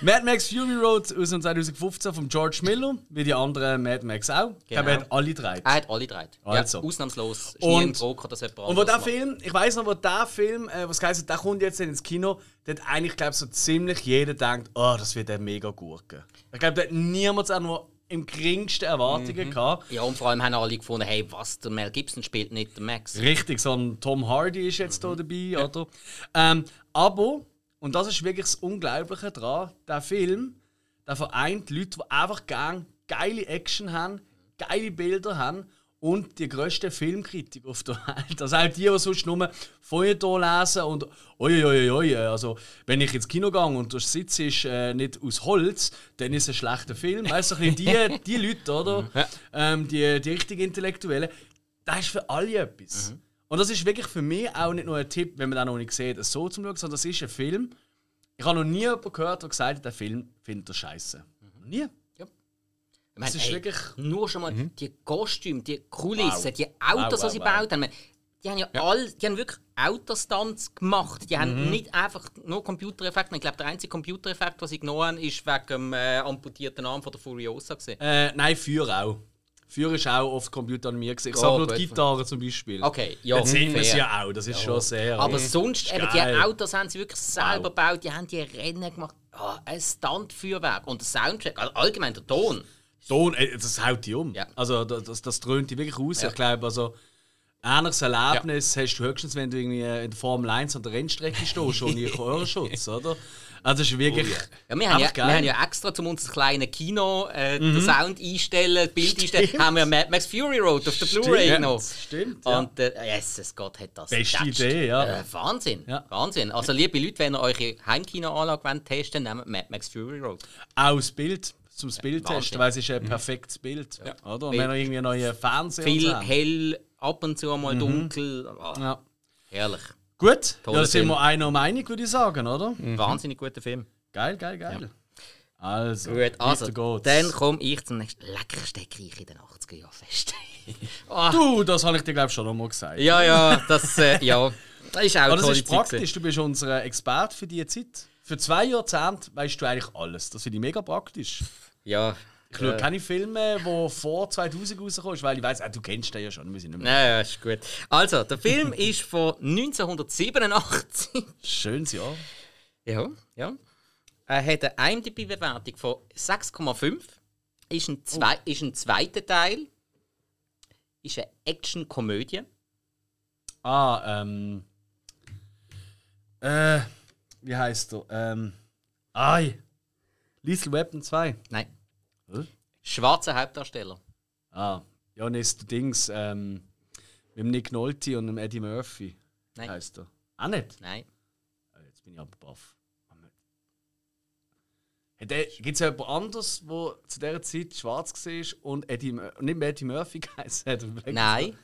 Mad Max Fury Road aus dem 2015 von George Miller, wie die anderen Mad Max auch. Ich glaube, er Genau. hat alle drei. Er hat alle drei. Also. Ja, ausnahmslos. Ist Und- nie ein Druck, dass jemand Und wo der. Film, ich weiß noch, wo der Film, äh, was heisst, der kommt jetzt ins Kino, der hat eigentlich, glaube so ziemlich jeder denkt, oh, das wird ein mega Gurke. Ich glaube, da hat niemand auch nur im geringsten Erwartungen gehabt. Ja, und vor allem haben alle gefunden, hey, was, der Mel Gibson spielt nicht der Max. Richtig, so ein Tom Hardy ist jetzt hier dabei, oder? Ähm, aber, und das ist wirklich das Unglaubliche daran, der Film, der vereint Leute, die einfach gern geile Action haben, geile Bilder haben und die grösste Filmkritik auf der Welt. Also auch die, die sonst nur Feuilleton lesen und uiuiui, also wenn ich ins Kino gehe und der Sitz ist äh, nicht aus Holz, dann ist es ein schlechter Film. Weißt du, die, die Leute, oder? Ähm, die, die richtig Intellektuellen, das ist für alle etwas. Und das ist wirklich für mich auch nicht nur ein Tipp, wenn man den noch nicht sieht, so zu schauen, sondern das ist ein Film. Ich habe noch nie jemanden gehört, der gesagt hat, der Film findet er scheiße. Nie. Ich meine, Es ist ey, wirklich- Nur schon mal die Kostüme, die Kulissen, Wow. die Autos, Wow, die sie wow, wow. gebaut haben. Die haben ja, all, die haben wirklich Autostunts gemacht. Die haben nicht einfach nur Computereffekte. Ich glaube, der einzige Computereffekt, den sie genommen haben, ist wegen dem äh, amputierten Arm von der Furiosa. Äh, nein, Feuer auch. Feuer ist auch oft computeranimiert. gewesen. Ich Oh, sage nur die. Gitarre zum Beispiel. Okay, ja, Dann sehen wir es ja auch. Das ist schon sehr. Aber sonst, eben, die. Autos haben sie wirklich selber gebaut, die haben die Rennen gemacht. Ah, ein Stuntfeuerwerk und der Soundtrack, also allgemein der Ton. Ton, das haut die um. Ja. Also das, das, das dröhnt die wirklich aus. Ja. Ich glaube, also ähnliches Erlebnis hast du höchstens, wenn du irgendwie in der Formel 1 an der Rennstrecke stehst, ohne Ohrenschutz, oder? Also das ist wirklich. Ja, wir, haben ja, geil. wir haben ja extra, um unser kleines Kino äh, den Sound einstellen, das Bild einstellen, haben wir Mad Max Fury Road auf der Blu-ray Stimmt, noch. Stimmt. Ja. Und äh, Jesus Gott hat das Beste getatscht. Idee, ja. Äh, Wahnsinn, Ja. Wahnsinn. Also liebe Leute, wenn ihr eure Heimkinoanlage wollt testen nehmt Mad Max Fury Road. Auch das Bild, zum Bild Wahnsinn. testen, weil es ist ein perfektes Bild. Oder? Und wenn ihr irgendwie einen neuen Fernseher Viel habt. hell, ab und zu mal dunkel. Ah, Ja. Herrlich. Gut, ja, da sind Film. wir einer Meinung, würde ich sagen, oder? Wahnsinnig guter Film. Geil, geil, geil. Also, Gut, also, dann komme ich zum nächsten. Lecker Steckreich in den 80er Jahren fest. Ah, Du, das habe ich dir, glaube ich, schon einmal gesagt. ja, ja, das äh, ja. Das ist auch Aber das ist praktisch, gewesen. du bist unser Experte für diese Zeit. Für zwei Jahrzehnte weißt du eigentlich alles. Das finde ich mega praktisch. Ja. Ich schaue äh, keine Filme, die vor 2000 rauskommen, weil ich weiß, ah, du kennst den ja schon. Wir sind nicht mehr. Ja, ja, ist gut. Also, der Film ist von 1987. Schönes Jahr. ja, ja. Er hat eine IMDb-Bewertung von 6,5. Ist, ein zwei, ist ein zweiter Teil. Ist eine Action-Komödie. Ah, ähm. Äh, wie heißt er? Ähm. Ai. Lethal Weapon 2. Nein. Schwarzer Hauptdarsteller. Ah, ja, ist der Dings, ähm. Mit dem Nick Nolte und dem Eddie Murphy. Nein. Heißt er. Auch nicht? Nein. Ah, Jetzt bin ich aber baff. Gibt es jemand anderes, der zu dieser Zeit schwarz war und Eddie, nicht mehr Eddie Murphy geheißen hat? Nein.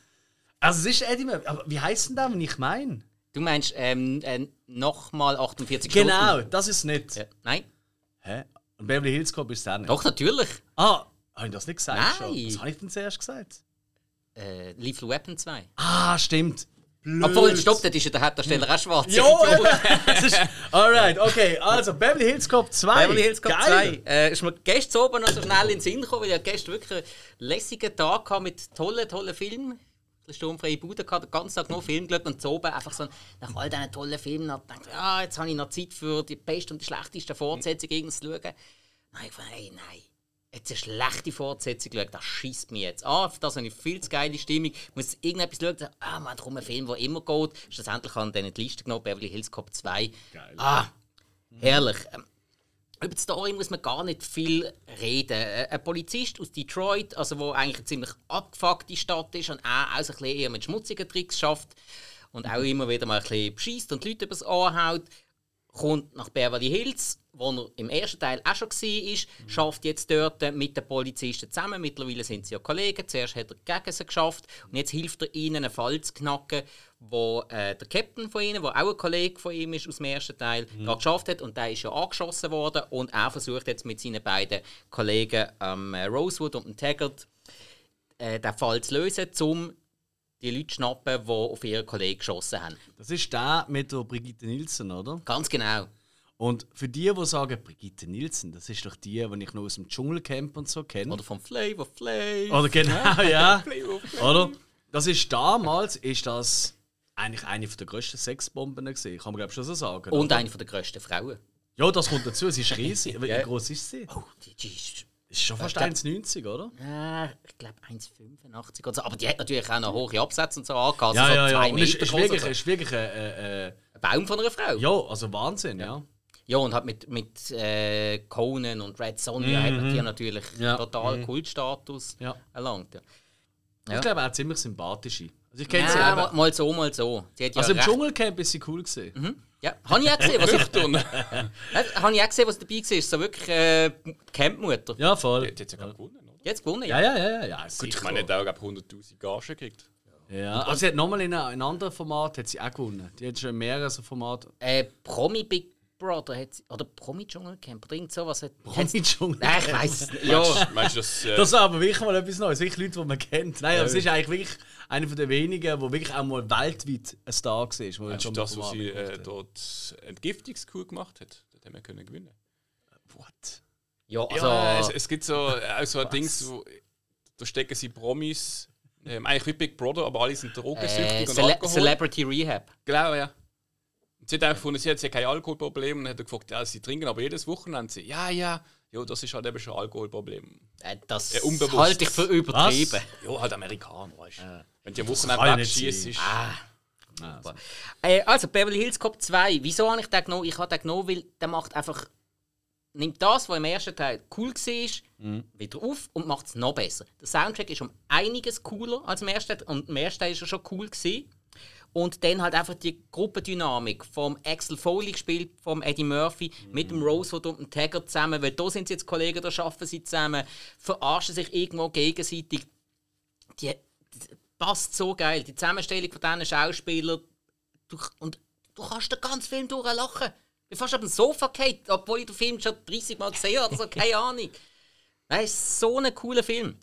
Also es ist Eddie Murphy. Aber wie heißt denn der, wenn ich meine? Du meinst ähm, äh, nochmal 48 Genau, Stunden? das ist nicht. Ja. Nein. Hä? Und Beverly Hills Cop ist der nicht. Doch, natürlich. Ah, habe ich das nicht gesagt? Nein. Schon? Was habe ich denn zuerst gesagt? Äh, Lethal Weapon 2. Ah, stimmt. Blöd. Obwohl, stopp, dort ist ja der Hauptdarsteller auch schwarz. Jo! das alright, okay. Also, Beverly Hills Cop 2. Beverly Hills Cop Geil. 2. Äh, ist mir gestern oben noch so schnell in den Sinn gekommen, weil ich gestern wirklich einen lässigen Tag hatte mit tollen, tollen Filmen. Eine sturmfreie Bude gehabt, den ganzen Tag nur Film geschaut und so oben einfach so nach all diesen tollen Filmen noch gedacht, ja, jetzt habe ich noch Zeit für die beste und die schlechteste Fortsetzung irgendwas zu schauen. Dann habe ich gedacht, hey, nein, jetzt eine schlechte Fortsetzung geschaut, das schießt mich jetzt an. Für das habe ich viel zu geile Stimmung. Ich muss irgendetwas schauen, ah, man, darum ein Film, der immer geht. Schlussendlich habe ich dann die Liste genommen, Beverly Hills Cop 2. Geil. Ah, herrlich. Ähm, über die Story muss man gar nicht viel reden. Äh, Ein Polizist aus Detroit, also wo eigentlich eine ziemlich abgefuckte Stadt ist und auch, auch so ein bisschen eher mit schmutzigen Tricks schafft und auch immer wieder mal ein bisschen beschießt und die Leute übers Ohr haut, kommt nach Beverly Hills, wo er im ersten Teil auch schon war, schafft jetzt dort mit den Polizisten zusammen. Mittlerweile sind sie ja Kollegen. Zuerst hat er gegen sie geschafft und jetzt hilft er ihnen, einen Fall zu knacken, wo äh, der Captain von ihnen, der auch ein Kollege von ihm ist aus dem ersten Teil, gerade geschafft hat und der ist ja angeschossen worden und er versucht jetzt mit seinen beiden Kollegen ähm, Rosewood und Taggart äh, den Fall zu lösen, um die Leute schnappen, die auf ihren Kollegen geschossen haben. Das ist der mit der Brigitte Nielsen, oder? Ganz genau. Und für die, die sagen, Brigitte Nielsen, das ist doch die, die ich noch aus dem Dschungelcamp und so kenne. Oder vom Flavor Flav. Oder genau, ja. Oder? Das ist damals, ist das eigentlich eine der grössten Sexbomben gewesen. Kann man glaube ich schon so sagen. Und oder? eine der grössten Frauen. Ja, das kommt dazu. Sie ist riesig. Wie groß ist sie? Oh, die, die ist, Ist schon fast Ich glaub- 1,90, oder? äh, ich glaube 1,85 oder so. Aber die hat natürlich auch noch hohe Absätze und so angehört. Ja, also ja, ja. zwei Und ist, wirklich, so. ist wirklich äh, äh, Ein Baum von einer Frau. ja, also Wahnsinn, ja. Ja, und hat mit, mit äh, Conan und Red Sonja hat die natürlich Ja. total Kultstatus Ja. erlangt. Ja. Ja. Ich glaube auch ziemlich sympathische. Also ich kenne sie Ja, mal, mal so, mal so. Ja Also im recht- Dschungelcamp ist sie cool gewesen. Ja, habe ich auch gesehen, was ich tun. Habe ich auch gesehen, was dabei war. So wirklich äh, Campmutter. Ja, voll. Die hat ja gewonnen, oder? Jetzt gewonnen, Ja, ja, ja, ja. ja Gut, ich meine, der hat auch 100.000 Gage gekriegt. Ja, also sie hat nochmal in einem, in einem anderen Format hat sie auch gewonnen. Die hat schon in mehreren so Formaten. Äh, Promi Big Brother hat, oder Promi Dschungelcamp oder irgend sowas. Hat, Promi-Dschungel. Nein, ich weiß es nicht. Ja, Meinst du das? Äh, Das ist aber wirklich mal etwas Neues. Wirklich Leute, die man kennt. Nein, aber es ist eigentlich wirklich einer von den wenigen, der wirklich auch mal weltweit ein Star war. meinst du das, was sie äh, dort Entgiftungskur gemacht hat? Dort haben wir können gewinnen. What? ja also. Ja, es, es gibt so, auch so ein Dings, wo, da stecken sie Promis, ähm, eigentlich wie Big Brother, aber alle sind drogensüchtig äh, und Cele Alkohol. Celebrity Rehab. Genau, ja. Sie hat auch gefunden, sie hat ja kein Alkoholproblem und hat gefragt, ja, sie trinken aber jedes Wochenende. Sie, ja, ja, ja, das ist halt eben schon ein Alkoholproblem. Äh, das Ja, unbewusst. halte ich für übertrieben. Ja, halt Amerikaner, weißt du. Wenn die am Wochenende wegschießt, ist. Ah. Äh, also, Beverly Hills Cop 2. Wieso habe ich den genommen? Ich habe den genommen, weil der macht einfach. Nimmt das, was im ersten Teil cool war, wieder auf und macht es noch besser. Der Soundtrack ist um einiges cooler als im ersten Teil. Und im ersten Teil war er schon cool. Gewesen. Und dann halt einfach die Gruppendynamik vom Axel Foley gespielt, vom Eddie Murphy, mit dem Rosewood und dem Taggart zusammen, weil da sind sie jetzt Kollegen, da arbeiten sie zusammen, verarschen sich irgendwo gegenseitig. Die, die passt so geil. Die Zusammenstellung von diesen Schauspielern. Du, und du kannst den ganzen Film durchlachen. Ich bin fast auf dem Sofa gefallen, obwohl ich den Film schon 30 Mal gesehen habe. Also keine Ahnung. Das ist so ein cooler Film.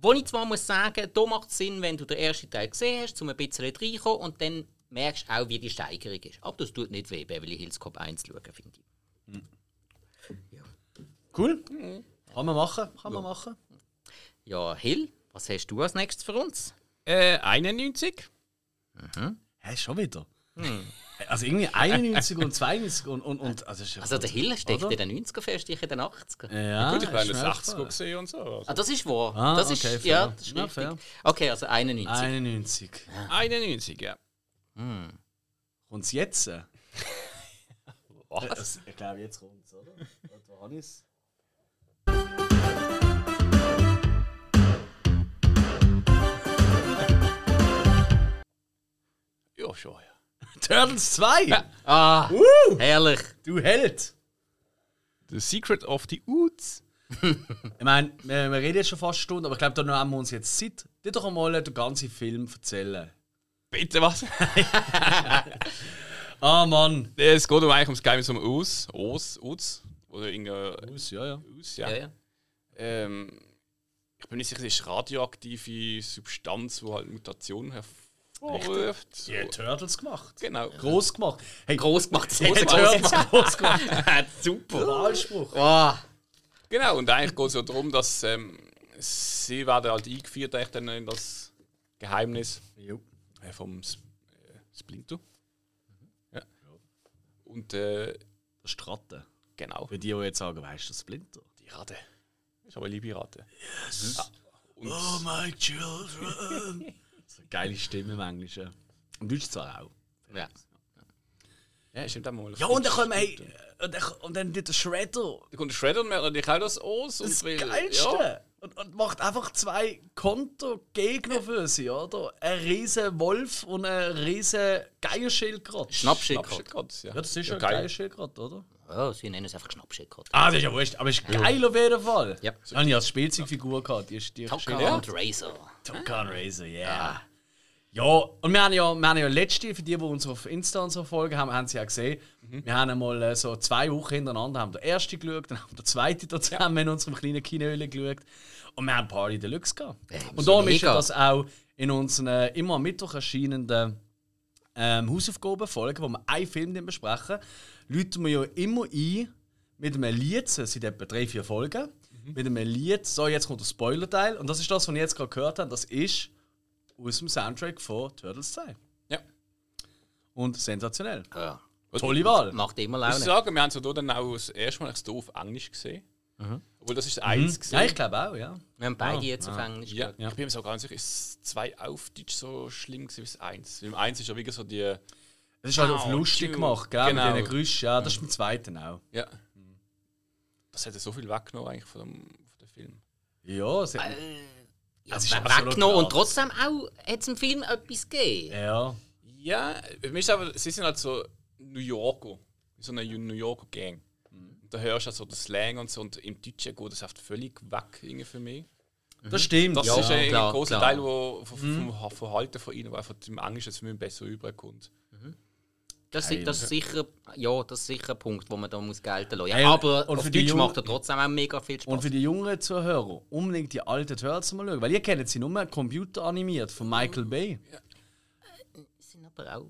Wo ich zwar muss sagen, da macht es Sinn, wenn du den ersten Teil gesehen hast, um ein bisschen reinzukommen und dann merkst du auch, wie die Steigerung ist. Aber das tut nicht weh, Beverly Hills Cop 1 zu schauen, finde ich. Cool. Kann man machen. Kann man machen. Ja, Hill, was hast du als nächstes für uns? Äh, 91? Hä, schon wieder? Also irgendwie 91 und 92 und. und, und also, ist ja Also der Hill steckt in den 90er fest, ich in den 80er. Ja, Gut, ich habe ist in den 80er aufgefallen. gesehen und so. Also. Ah, das ist wahr. Ah, das ist, okay, fair. ja, das ist Ja, fair. Okay, also 91. 91. 91, ja. Und jetzt? äh, Was? das- Ich glaube, jetzt kommt es, oder? Oder habe ich's? Ja, schon, ja. Turtles 2! Ah, Uh, herrlich. du Held! The Secret of the Oots. Ich meine, wir, wir reden jetzt schon fast eine Stunde, aber ich glaube, da nehmen wir uns jetzt Zeit. Die doch einmal den ganzen Film erzählen. Bitte was? Ah, Mann! es geht um eigentlich ums Geheimnis um Us. Us, Us. Oder irgendein Aus, ja, ja. Us, ja. Ja, ja. Ähm, ich bin nicht sicher, es ist radioaktive Substanz, die halt Mutationen hervorruft. So. Die hat Turtles gemacht. Genau. Groß gemacht. Hey, Groß gemacht. die hat Turtles groß gemacht. Super. Wahlspruch. Oh, Genau, und eigentlich geht es ja darum, dass ähm, sie werden halt eingeführt eigentlich dann in das Geheimnis Jo. vom S äh, Splinter. Ja. Und äh, Das ist die Ratte. genau, Für die, die jetzt sagen, weißt du, das Splinter? die Ratte. Ist aber eine liebe Ratte. Yes. Ja. Und Oh, my children. geile Stimme im Englischen. Im Deutsch zwar auch. ja. ja, stimmt auch mal. Ja, und dann kommen, hey, und dann, und dann der Shredder. Da kommt der Shredder und merkt natürlich auch das aus. Das und will- Geilste. Ja, Und, und macht einfach zwei Kontergegner für sie, oder? Ein riesen Wolf und ein riesen Geierschildkrott. Schnappschildkrott. Schnappschildkrott, ja. Ja, das ist ja, Ja, ein. Geierschildkrott, oder? Oh, sie nennen es einfach Schnappschildkrott. Ah, das ist ja wurscht, aber ist geil auf jeden Fall. Ja. Das habe ich als Spielzeugfigur gehabt, die ist die Top Gun Razor. Top Gun Racer, yeah. Ja, und wir haben ja, wir haben ja letzte, für die, die uns auf Insta und so folgen, haben, haben sie ja gesehen, wir haben einmal äh, so zwei Wochen hintereinander haben den ersten geschaut, dann haben wir den zweiten da zusammen in unserem kleinen Kinoöle geschaut. Und wir haben Party Deluxe gehabt. und darum ist ja mega. das auch in unseren äh, immer am Mittwoch erscheinenden ähm, Hausaufgabenfolgen, wo wir einen Film besprechen, läuten wir ja immer ein mit einem Lied, es sind etwa drei, vier Folgen, mit einem Lied, so jetzt kommt der Spoiler-Teil und das ist das, was wir jetzt gerade gehört haben, das ist aus dem Soundtrack von Turtles 2. Ja. Und sensationell. Ja. Tolle Wahl. Macht immer Ich muss Laune. sagen, wir haben es ja da dann auch das erste Mal auf Englisch gesehen. Obwohl das ist das eins Mhm. Ja, gesehen. ich glaube auch, ja. Wir haben beide jetzt auf Englisch Ja, geschaut. ich bin mir so ganz sicher, ist das zwei auf Deutsch so schlimm gewesen wie das eins? Weil im eins ist ja wirklich so die. Das ist halt auf Au, lustig gemacht, gell? Genau. Mit diesen Geräuschen. Ja, das ist beim zweiten auch. Ja. Das hätte so viel weggenommen eigentlich von dem, von dem Film. Ja, es Ja, Es ist we- absolut weggenommen und trotzdem auch hat es im Film etwas gegeben. ja. Ja, mir ist aber, sie sind halt so New Yorker. So eine New Yorker Gang. Und da hörst du halt so den Slang und so und im Deutschen geht das oft völlig weg irgendwie für mich. Das stimmt. Das ja. ist ein klar, großer klar. Teil wo, vom, vom Verhalten von ihnen, wo einfach im Englischen für mich besser rüberkommt. Das, ist- das ist sicher, ja, das ist sicher ein Punkt, wo man da muss gelten lassen. Ja, Hey, aber und auf für die Deutsch Jungen- macht er trotzdem auch mega viel Spaß. Und für die jungen Zuhörer, unbedingt die alten Turtles mal schauen. Weil ihr kennt sie nur computeranimiert von Michael Bay. sind aber auch.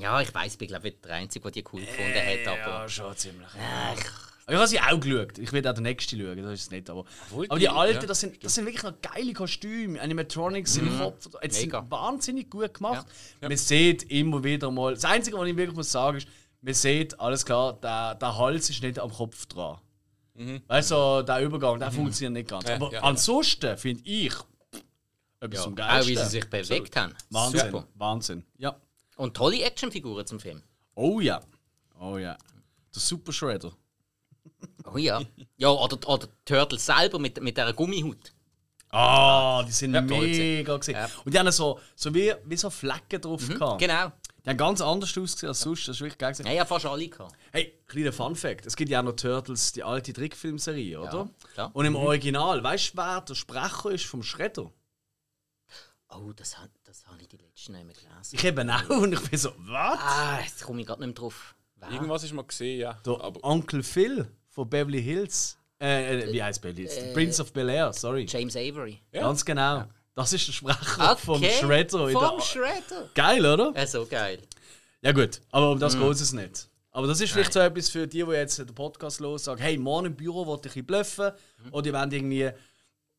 Ja, ich weiß, ich bin glaube ich der Einzige, der die cool gefunden hat, aber. schon ziemlich. Äh, ich- ich habe sie auch geschaut. Ich will auch den nächsten schauen, das ist es nicht. Aber, aber die alten, ja, das, sind, das sind wirklich noch geile Kostüme, Animatronics im Kopf. Jetzt sind Mega. wahnsinnig gut gemacht. Man sieht immer wieder mal. Das Einzige, was ich wirklich muss sagen ist, man sieht, alles klar, der, der Hals ist nicht am Kopf dran. Weißt du, der Übergang, der funktioniert nicht ganz. Ja, aber ja. ansonsten finde ich etwas ja. zum Auch Geilsten. wie sie sich bewegt haben. Wahnsinn, Super. Wahnsinn. Ja. Und tolle Actionfiguren zum Film. Oh ja. Oh ja. Der Super Shredder. Oh ja. Ja, oder, oder Turtles selber mit, mit dieser Gummihaut. Ah, die sind Ja, toll mega gesehen. Ja. Und die haben so, so wie, wie so Flecken drauf gehabt. Genau. Die haben ganz anders ausgesehen als sonst. Das ist wirklich geil. gewesen. Ja, ja, fast alle gehabt. Hey, kleiner Fun Fact: Es gibt ja auch noch Turtles, die alte Trickfilmserie, oder? klar. Und im Original, weißt du, wer der Sprecher ist vom Shredder? Oh, das habe das hab ich die letzten nicht mehr gelesen. Ich eben auch. Und ich bin so, was? Ah, jetzt komme ich gerade nicht mehr drauf. Wer? Irgendwas ist mal gesehen, ja. Der Aber Onkel Phil von Beverly Hills. Äh, äh, wie heißt Beverly Hills? Der Prince of Bel Air, sorry. James Avery. Ja. Ganz genau. Das ist der Sprecher vom Shredder. Vom der- Shredder. Geil, oder? Ja, so geil. Ja gut, aber um das Mhm. geht es nicht. Aber das ist vielleicht so etwas für die, die jetzt den Podcast los sagen, hey, morgen im Büro wollte ich ein bisschen bluffen Mhm. oder ihr wollt irgendwie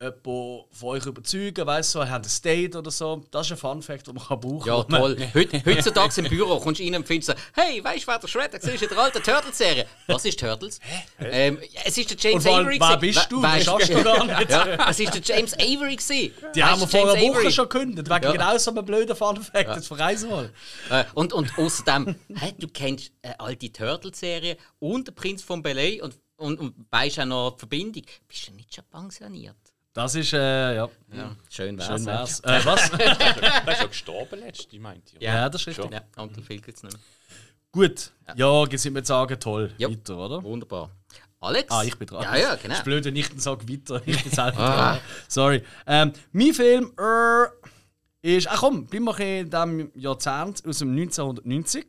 jemanden von euch überzeugen, weißt du, so, ihr habt ein Date oder so. Das ist ein Fun-Fact, den man kann brauchen Ja, kann. toll. Heut, heutzutage im Büro kommst du rein und findest so, hey, weißt du, wer der Shredder war in der alten Turtles-Serie? Was ist Turtles? Ähm, es ist der Und James allem, Avery. wer bist du? Wer- Das hast du gar nicht. Ja, es ist der James Avery. Gewesen. Die haben wir Weißt vor einer Woche Avery? schon gekündigt, wegen Ja. genau so einem blöden Fun-Fact. Jetzt verreisen mal. Äh, und, und außerdem, hä, du kennst eine alte Turtles-Serie und den Prinz von Belay und, und, und weißt auch noch die Verbindung. Bist du nicht schon pensioniert? Das ist, äh, ja, Ja, schön wär's. schön ja. wär's. Äh, was? der ist ja gestorben letzte, meint ihr? ja, das ist richtig. Ja, Onkel Phil gibt's nicht mehr. Gut, ja, jetzt sind wir sagen, toll. Ja. Weiter, oder? Wunderbar. Alex? Ah, ich bin dran. Ja, ja, genau. ist blöd, wenn ich dann sage weiter. Ich bin selber Ah. dran. Sorry. Ähm, mein Film äh, ist. Ach komm, bleib mal in diesem Jahrzehnt aus dem 1990.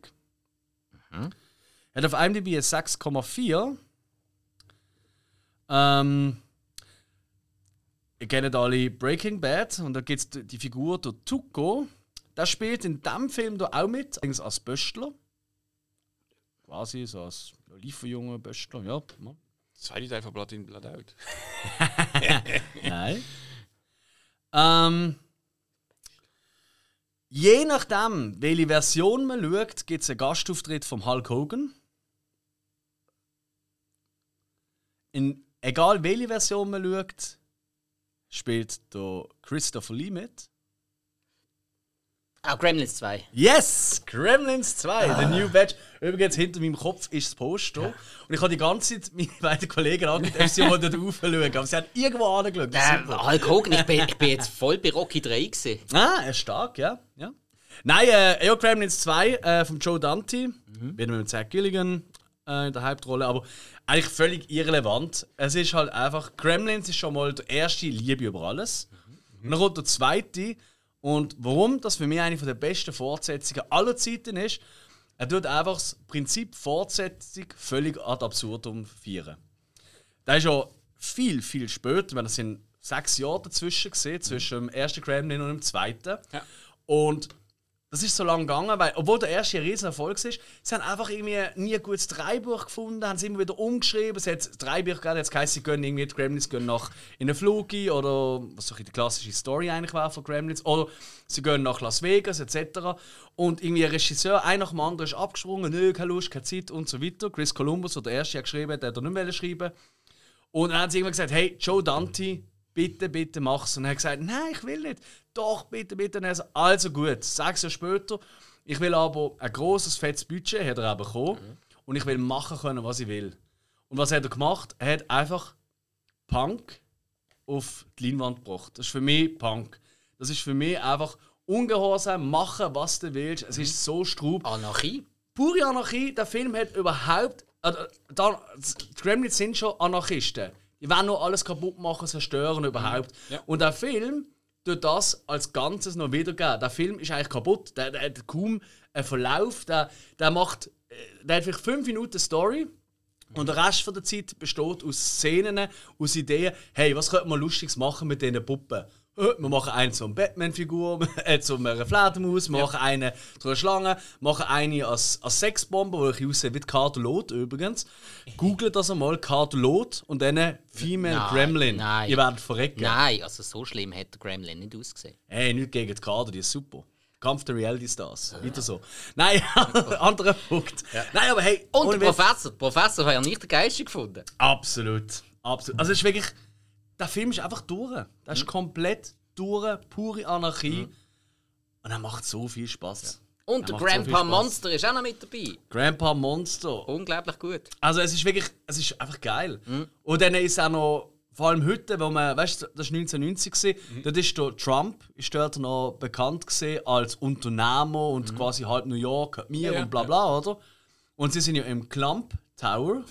Mhm. Hat auf IMDb eine 6,4. Ähm, ihr kennt alle Breaking Bad und da gibt es die Figur der Tuco. Der spielt in diesem Film da auch mit, allerdings als Böstler. Quasi so als Lieferjunge Böstler, ja. ja. Zweite Teil von Blood in Blood Out. Nein. ähm, je nachdem, welche Version man schaut, gibt es einen Gastauftritt vom Hulk Hogan. In, egal welche Version man schaut, spielt der Christopher Lee mit. Ah, Gremlins 2. Yes! Gremlins 2, The New Batch. Übrigens, hinter meinem Kopf ist das Poster. Und ich habe die ganze Zeit meine beiden Kollegen angeschaut, ob sie mal dort raufschauen. Aber sie haben irgendwo angeschaut. Ähm. Hulk Hogan, ich bin, ich bin jetzt voll bei Rocky 3 gewesen. Ah, er ist stark, ja. ja. Nein, äh, ja, Gremlins 2 äh, von Joe Dante. Wieder mit Zach Gilligan äh, in der Hauptrolle. Aber eigentlich völlig irrelevant. Es ist halt einfach, Gremlins ist schon mal der erste Liebe über alles. Und dann kommt der zweite. Und warum das für mich eine der besten Fortsetzungen aller Zeiten ist, er tut einfach das Prinzip Fortsetzung völlig ad absurdum führen. Das ist ja viel, viel später. wenn Das sind sechs Jahre dazwischen gesehen, zwischen dem ersten Gremlin und dem zweiten. Ja. Und das ist so lange gegangen, weil, obwohl der erste ein riesen Erfolg ist, sie haben einfach irgendwie nie ein gutes Dreibuch gefunden, haben es immer wieder umgeschrieben. Es hat drei Bücher gegeben, jetzt heisst, sie gehen irgendwie, die Gremlins gehen nach in eine Flugi oder was so ein die klassische Story eigentlich war von Gremlins, oder sie gehen nach Las Vegas etc. Und irgendwie ein Regisseur, einer nach dem anderen ist abgesprungen, nö, keine Lust, keine Zeit und so weiter. Chris Columbus, der der erste hat geschrieben, der hat er nicht mehr schreiben. Und dann haben sie irgendwann gesagt, hey, Joe Dante, bitte, bitte mach's. Und er hat gesagt, nein, ich will nicht. Doch, bitte, bitte. Und er sagt, also gut, sechs Jahre später, ich will aber ein großes fettes Budget, hat er auch bekommen. Und ich will machen können, was ich will. Und was hat er gemacht? Er hat einfach Punk auf die Leinwand gebracht. Das ist für mich Punk. Das ist für mich einfach ungehorsam, machen, was du willst. Es ist so strub Anarchie. pure Anarchie. Der Film hat überhaupt. Äh, da, die Gremlins sind schon Anarchisten. Die wollen nur alles kaputt machen, zerstören überhaupt. Und der Film durch das als Ganzes noch wiedergeben. Der Film ist eigentlich kaputt. Der, der hat kaum einen Verlauf. Der, der macht. äh, Der hat vielleicht fünf Minuten Story. Und der Rest von der Zeit besteht aus Szenen, aus Ideen. Hey, was könnte man Lustiges machen mit diesen Puppen? Äh, Wir machen einen zum Batman-Figur, äh, zum einer Fledermaus, wir machen einen zu einer Schlange, machen eine als, als Sexbombe, wo ich aussieht wie Cartolot übrigens. Googelt das einmal, Cartolot und dann Female Nein, Gremlin. nein. Ihr werdet verrecken. Nein, also so schlimm hat der Gremlin nicht ausgesehen. Hey, nicht gegen die Kader, die ist super. Kampf der Reality Stars. Weiter so. Nein, anderer Punkt. Nein, aber hey, Und ohne der Professor, der Professor hat ja nicht den Geilsten gefunden. Absolut. Absolut. Also es ist wirklich. Der Film ist einfach durch. Mhm. ist komplett durch, pure Anarchie. Und er macht so viel Spaß. Und Er der so Grandpa Spaß. Monster ist auch noch mit dabei. Grandpa Monster. Unglaublich gut. Also es ist wirklich, es ist einfach geil. Mhm. Und dann ist auch noch, vor allem heute, wo man, weißt du, das war 1990 gewesen, Mhm. dort ist der Trump ist dort noch bekannt gewesen als Unternehmer und Mhm. quasi halb New York, mir Ja, und bla bla, oder? Und sie sind ja im Clump Tower.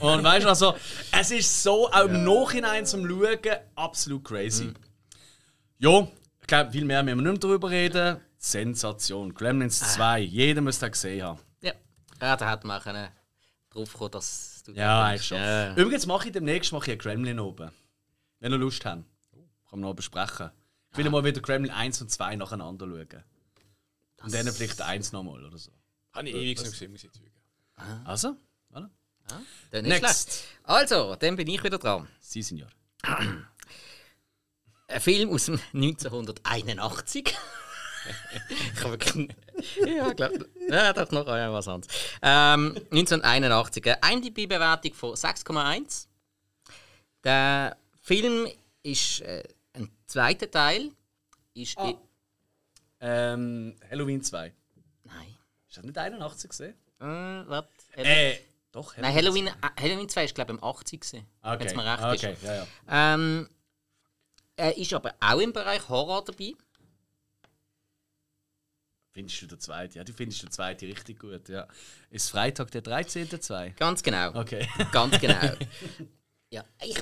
Und weißt du, also, es ist so, auch im Nachhinein zum Schauen, absolut crazy. Mhm. Ja, ich glaube, viel mehr müssen wir nicht mehr darüber reden. Sensation. Gremlins Ah. 2. Jeder muss das gesehen haben. Ja. Ja, da hätte man können drauf kommen, dass du Ja, eigentlich schon. Ja. Übrigens mache ich demnächst mache ich einen Gremlin oben. Wenn ihr Lust habt. Kann man noch besprechen. Ich will mal wieder Gremlin 1 und 2 nacheinander schauen. Und dann vielleicht eins nochmal oder so. Habe ich ewig nicht gesehen, muss ich zugeben. Also, voilà. Dann Next. schlecht. Also, dann bin ich wieder dran. Sie, Senior. Ein Film aus dem 1981. ich habe wirklich. Ja, glaube Ja, doch noch ja, was anderes. Ähm, 1981. Eine IMDb-Bewertung von 6,1. Der Film ist äh, ein zweiter Teil. Ist i- Ähm, Halloween 2. Nein. Ist das nicht 81 gesehen? Äh, warte. Äh, doch. Nein, Halloween, äh, Halloween 2 ist, glaube ich, im 80 gewesen, Okay. wenn es mir recht okay, ist. ja, ja. Ähm, er ist aber auch im Bereich Horror dabei. Findest du den zweiten? Ja, du findest den zweiten richtig gut, ja. Ist Freitag der 13.2? Ganz genau. Okay. Ganz genau. ja, ich,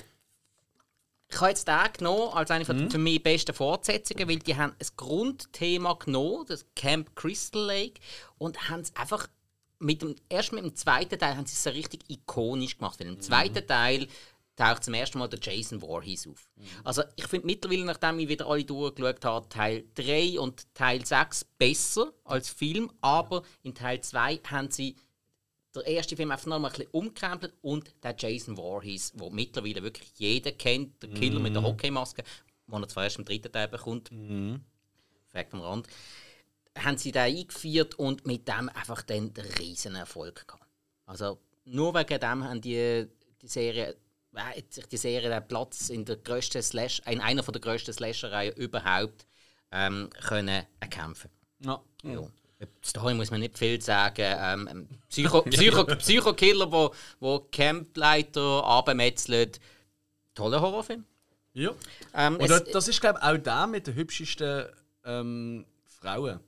ich habe jetzt den genommen als eine von für mich besten Fortsetzungen, weil die haben ein Grundthema genommen, das Camp Crystal Lake, und haben es einfach mit dem, erst mit dem zweiten Teil haben sie es so richtig ikonisch gemacht. Weil im zweiten Teil taucht zum ersten Mal der Jason Voorhees auf. Also ich finde mittlerweile, nachdem ich wieder alle durchgeschaut habe, Teil 3 und Teil 6 besser als Film, aber in Teil 2 haben sie der erste Film einfach noch mal ein bisschen umkrempelt und der Jason Voorhees, wo mittlerweile wirklich jeder kennt, der Killer mit der Hockeymaske, den er zwar erst im dritten Teil bekommt. Fakt am Rand. Haben sie da eingeführt und mit dem einfach dann den riesen Erfolg gehabt. Also nur wegen dem haben die, die Serie hat sich die Serie den Platz in der grössten Slash, in einer von der grössten Slasher-Reihen überhaupt ähm, können erkämpfen. Ja. Ja. Story muss man nicht viel sagen. Ähm, ein Psycho, Psycho, Psycho-Killer, wo, wo Campleiter abmetzelt. Toller Horrorfilm. ja. Ähm, Und es- das, das ist, glaube ich, auch der mit den hübschesten ähm, Frauen.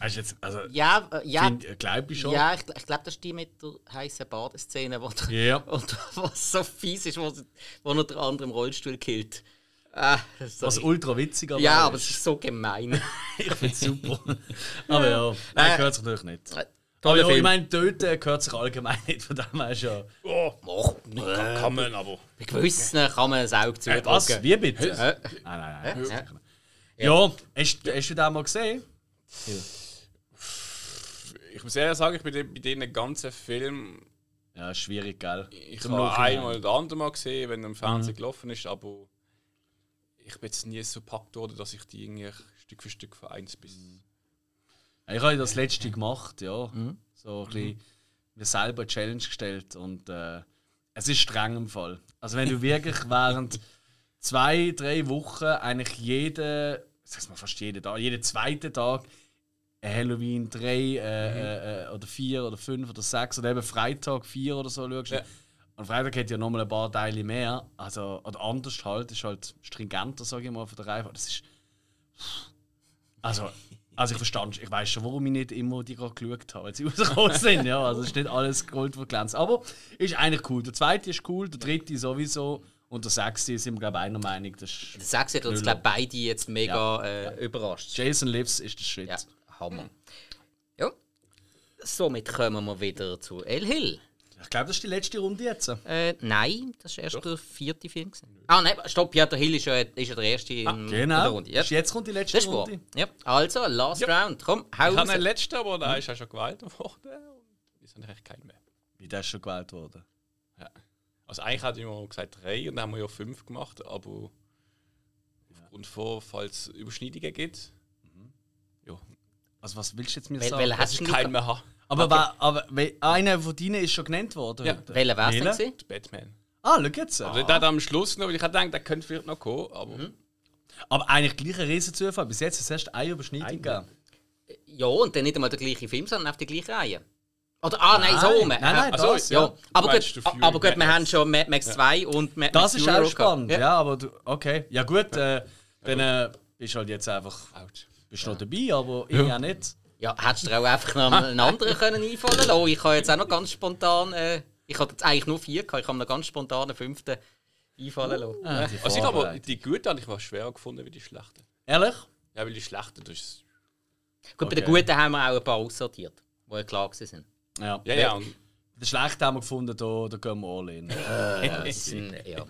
Hast du jetzt, also, ja, äh, ja, glaube ich schon. ja, ich, ich glaube, das ist die mit der heißen Badeszene, wo, der, Ja. und was so fies ist, wo, wo er den anderen im Rollstuhl killt. Ah, das Was ultra witzig aber ja, auch aber es ist so gemein. Ich finde es super. aber ja, nein, Äh, gehört sich natürlich nicht. Toller Aber ja, ich meine, töten gehört sich allgemein nicht, von dem her schon. Oh, kann, kann man aber. Bei gewissen kann man ein Auge Äh, was? Wie bitte? Äh, Nein, nein, nein. Ja. Ja, hast, hast du den mal gesehen? Ich muss ehrlich sagen, ich bin bei diesen ganzen Filmen. Ja, schwierig, gell? Ich habe einmal oder andere Mal gesehen, wenn er im Fernsehen gelaufen ist, aber ich bin jetzt nie so gepackt worden, dass ich die irgendwie Stück für Stück von 1 bis. Ja, Ich habe das letzte gemacht, ja. So ein bisschen mir selber eine Challenge gestellt und äh, es ist streng im Fall. Also wenn du wirklich während zwei, drei Wochen eigentlich jeden, sag's mal fast jeden Tag, jeden zweiten Tag ein Halloween 3 äh, äh, äh, oder 4 oder 5 oder 6 oder eben Freitag 4 oder so schaust. Ja. Und Freitag hat ja nochmal ein paar Teile mehr. Also, oder anders halt, ist halt stringenter, sage ich mal, von der Reihe. Das ist. Also, also ich verstand, ich weiß schon, warum ich nicht immer die gerade geschaut habe, weil sie rausgekommen sind. Ja, also es ist nicht alles Gold, was glänzt. Aber ist eigentlich cool. Der zweite ist cool, der dritte sowieso. Und der Sexy sind wir, glaube ich, einer Meinung. Das ist Der Sex hat uns, glaube beide jetzt mega Äh, überrascht. Jason Lives ist der Shit. Ja, Hammer. Ja. Somit kommen wir wieder zu El Hill. Ich glaube, das ist die letzte Runde jetzt. Äh, nein, das war erst der vierte Film. gewesen. Ah, nein, stopp, ja, der Hill ist ja, ist ja der erste in, in der Genau. Runde. Ja. Ist Jetzt kommt die letzte Das. Runde. Ja. Also, last Ja. round. Komm, hau Ich habe einen letzten, aber der ist ja schon gewählt worden. Habe ich eigentlich keinen mehr. Wie der ist schon gewählt worden. Ja. Also eigentlich hatte ich mal gesagt drei und dann haben wir ja fünf gemacht, aber aufgrund von, falls es Überschneidungen gibt, ja, Also, was willst du jetzt mir Wel sagen? welchen hast ich du keinen mehr habe. aber wa- aber einer von deinen ist schon genannt worden. Ja. Welcher denn Welcher? gewesen? Der Batman. Ah, schau jetzt. Also der hat am Schluss noch, weil ich gedacht, der könnte vielleicht noch kommen, aber Mhm. Aber eigentlich gleich ein Riesenzufall. Bis jetzt ist es erst eine Überschneidung gegeben. Ja, und dann nicht einmal der gleiche Film, sondern auf der gleichen Reihe. Oder, ah, nein, so rum. Nein, nein, Äh, das, ja. ja. Aber, gut, Fury aber gut, wir haben schon Mad Max 2 und Mad Das Max ist Fury auch spannend. Ja. Ja, aber du, okay. Ja gut, äh, dann äh, bist du halt jetzt einfach Autsch. bist noch dabei, aber ich ja nicht. Ja, hättest du dir auch einfach noch einen anderen können einfallen lassen Ich habe jetzt auch noch ganz spontan... Äh, ich hatte jetzt eigentlich nur vier, gehabt, ich habe noch ganz spontan einen fünften einfallen lassen. Ah, die Also ich aber Vorbereitung. die guten habe ich mal schwerer gefunden wie die schlechten. Ehrlich? Ja, weil die schlechten, das ist... Gut, bei den Okay. Guten haben wir auch ein paar aussortiert, die ja klar gewesen sind. Ja. Ja, ja, Den schlechten haben wir gefunden, da, da gehen wir all in. Das sind, ja.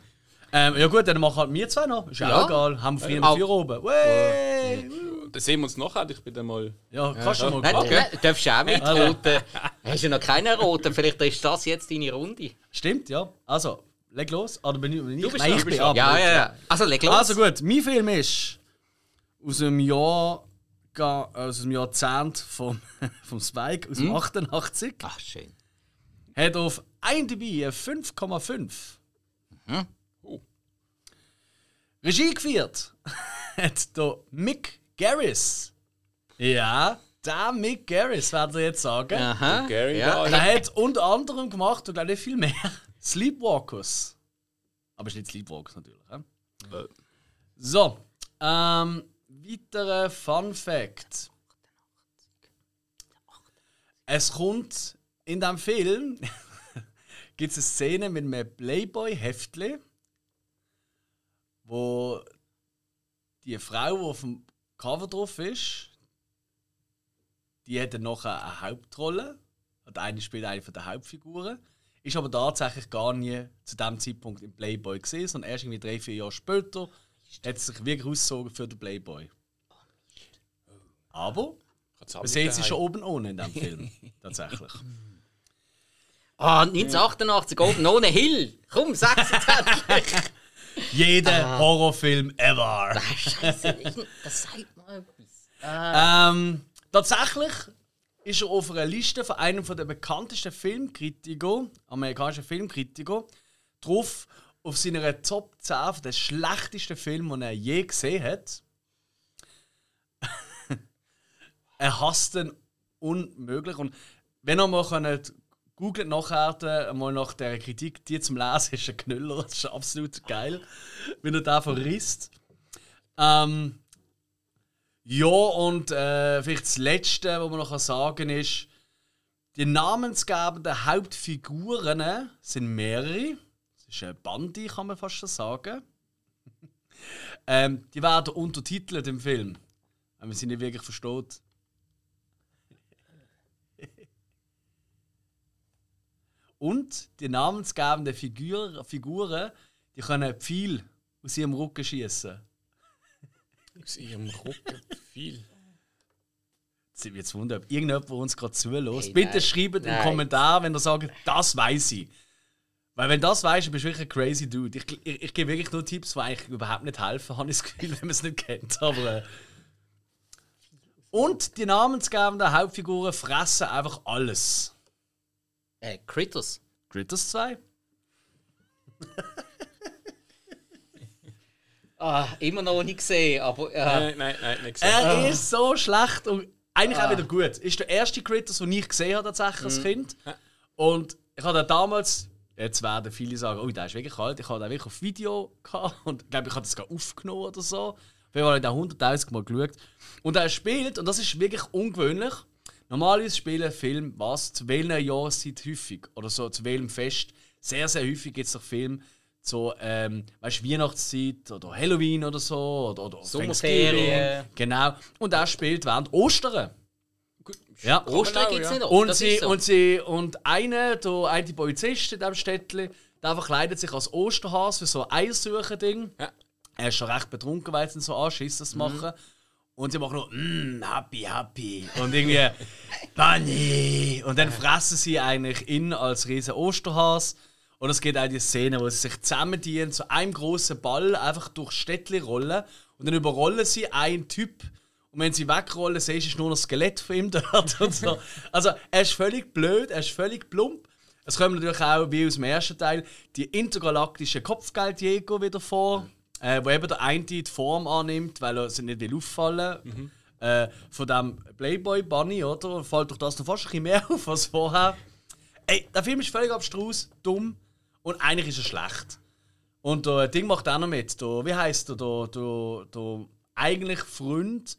ähm, ja gut, dann machen halt wir zwei noch. Ist ja, Ja. auch egal. Haben wir früher Au. noch vier oben. Wey! dann sehen wir uns nachher. Ich bin dann mal... Ja, kannst du mal Nein, gucken. nein, darfst du auch mit roten. Hast du noch keinen roten? Vielleicht ist das jetzt deine Runde. Stimmt, ja. Also, leg los. Oder bin ich, bin ich, Du bist nein, ich bin ab. Ja, ja, ja. Also leg los. Also gut, mein Film ist aus dem Jahr aus dem Jahrzehnt vom, vom Spike aus dem 88. Ach, schön. Hat auf IMDb eine 5,5. Oh. Regie geführt hat der Mick Garris. Ja, der Mick Garris, werdet ihr jetzt sagen. Aha. Gary ja. Er hat unter anderem gemacht, und glaube nicht viel mehr, Sleepwalkers. Aber es ist nicht Sleepwalkers natürlich. hä? Äh. So, ähm, weiterer Fun Fact. Es kommt in dem Film gibt es eine Szene mit einem Playboy-Heftli, wo die Frau, die auf dem Cover drauf ist, die hat dann nachher eine Hauptrolle. Und eine spielt eine der Hauptfiguren. Ist aber tatsächlich gar nie zu dem Zeitpunkt im Playboy gesehen, sondern erst irgendwie drei, vier Jahre später hat sich wirklich ausgezogen für den Playboy. Aber man sieht sie schon oben ohne in dem Film. Tatsächlich. Ah, 1988 oben ohne Hill. Komm, sag's endlich. Jeder Horrorfilm ever. Scheiße, das sagt mal etwas. Ähm, tatsächlich ist er auf einer Liste von einem der bekanntesten Filmkritiker, amerikanischen Filmkritiker, drauf auf seiner Top 10 der schlechtesten Filme, die er je gesehen hat. er hasst den unmöglich. Und wenn ihr mal könnt, googelt nachher mal nach der Kritik, die zum Lesen ist ein Knüller. Das ist absolut geil, wenn er da verrisst. Ähm, ja, und äh, vielleicht das Letzte, was man noch sagen kann, ist, die namensgebenden Hauptfiguren sind mehrere. Eine Bande, kann man fast schon sagen. ähm, die werden untertitelt im Film. Wenn man sie nicht wirklich versteht. Und die namensgebenden Figur, Figuren, die können Pfeil aus ihrem Rücken schießen. Aus ihrem Rücken viel. Es wird jetzt wundern, ob irgendjemand uns gerade zulässt. Hey, Bitte nein. schreibt im Nein. Kommentar, wenn ihr sagt, das weiß ich. Weil wenn das weißt, bist du wirklich ein crazy Dude. Ich, ich, ich gebe wirklich nur Tipps, die eigentlich überhaupt nicht helfen, habe ich das Gefühl, wenn man es nicht kennt. Aber, äh. Und die namensgebenden Hauptfiguren fressen einfach alles. Äh, Critters. Critters 2? Ah, immer noch nicht gesehen, aber. Äh, Nein, nein, nein, nicht gesagt. Er ist so schlecht und eigentlich auch wieder gut. Ist der erste Critters, den ich gesehen habe tatsächlich als Kind. Und ich habe damals, jetzt werden viele sagen, oh, der ist wirklich alt. Ich habe den wirklich auf Video gehabt und ich glaube, ich habe das gar aufgenommen oder so. Wir haben den 100.000 Mal geschaut. Und er spielt, und das ist wirklich ungewöhnlich, normalerweise spielen Filme, was, zu welcher Jahreszeit häufig oder so, zu welchem Fest. Sehr, sehr häufig gibt es doch Filme so, ähm, weißt Weihnachtszeit oder Halloween oder so oder, oder Sommerferien. Genau. Und er spielt während Ostern. Ja. Ostern gibt es nicht. Und das sie, so. und sie und einer, der eine Polizist in diesem Städtchen, der verkleidet sich als Osterhas für so ein Eiersuchen-Ding. Ja. Er ist schon recht betrunken, weil sie ihn so anschissen, das zu machen. Und sie machen nur mm, happy, happy. Und irgendwie Bunny. Und dann fressen sie eigentlich ihn als riesen Osterhas. Und es geht auch die Szene, wo sie sich zusammendienen, zu einem großen Ball einfach durch Städtchen rollen. Und dann überrollen sie einen Typ. Und wenn sie wegrollen, siehst du ist nur noch das Skelett von ihm dort. Und so. Also, er ist völlig blöd, er ist völlig plump. Es kommt natürlich auch, wie aus dem ersten Teil, die intergalaktischen Kopfgeldjäger wieder vor, äh, wo eben der eine die Form annimmt, weil er sich nicht will auffallen äh, Von dem Playboy Bunny, oder? Fällt doch das noch fast ein bisschen mehr auf als vorher. Ey, der Film ist völlig abstrus, dumm und eigentlich ist er schlecht. Und der Ding macht auch noch mit. Der, wie heißt der, der, der, der eigentlich Freund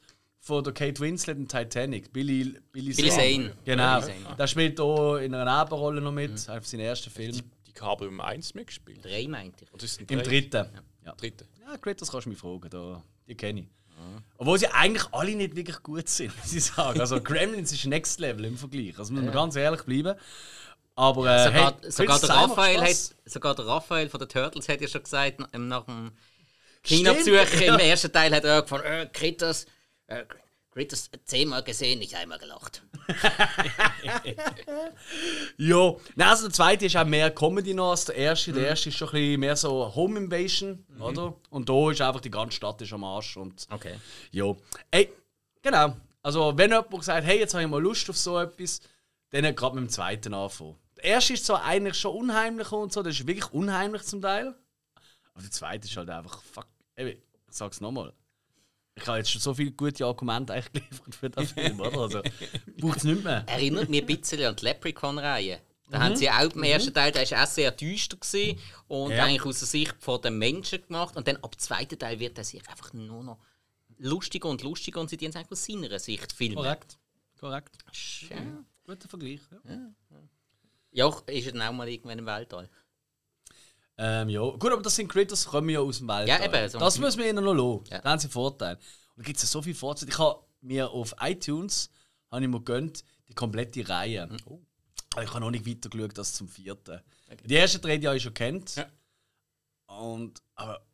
von der Kate Winslet in Titanic, Billy, Billy, Billy Zane. Genau. Billy Zane. Der spielt hier in einer Nebenrolle noch mit, mhm. auf seinen ersten Film. Die, die Kabel um 1 mitgespielt. Drei meinte ich. Im dritten. Ja. Dritte. Ja, Critters kannst du mich fragen, da, die kenne ich. Obwohl sie eigentlich alle nicht wirklich gut sind, muss ich sagen. Also Gremlins ist Next Level im Vergleich. Also muss man ganz ehrlich bleiben. Aber äh, Sogar, hey, sogar, der 2 macht Raphael hat, sogar der Raphael von den Turtles hat ja schon gesagt, nach- nach dem Kinobesuch im ersten Teil hat er gefunden, äh, Critters, äh, Critters zehnmal gesehen, nicht einmal gelacht. Ja, Nein, also der zweite ist auch mehr Comedy noch als der erste. Der erste ist schon ein bisschen mehr so Home Invasion, oder? Und da ist einfach die ganze Stadt ist am Arsch. Und Okay. ja. Ey, genau. Also, wenn jemand sagt, hey, jetzt habe ich mal Lust auf so etwas, dann gerade mit dem zweiten anfangen. Der erste ist zwar eigentlich schon unheimlich und so, das ist wirklich unheimlich zum Teil. Aber der zweite ist halt einfach, fuck, ey, ich sag's nochmal. Ich habe jetzt schon so viele gute Argumente eigentlich geliefert für den Film, oder? Also, braucht es nicht mehr. Erinnert mich ein bisschen an die Leprechaun-Reihe. Da haben sie auch im ersten Teil, der war auch sehr düster gewesen und Ja. eigentlich aus der Sicht von den Menschen gemacht. Und dann ab dem zweiten Teil wird er sich einfach nur noch lustiger und lustiger und sie dienen es aus seiner Sicht filmen. Korrekt. Korrekt. Ja. Guter Vergleich. Ja. Ja, ist dann auch mal irgendwann im Weltall. Ähm, ja. Gut, aber das sind Critters, kommen ja aus dem Wald. Ja, eben, so- das müssen wir ihnen noch lassen. Ja. Da haben sie einen Vorteil. Und da gibt es ja so viele Vorteile. Ich habe mir auf iTunes habe ich mir gönnt, die komplette Reihe. Oh. Aber ich habe noch nicht weiter geschaut als zum vierten. Die ersten drei die habe ich schon kennt. Ja. Und, aber,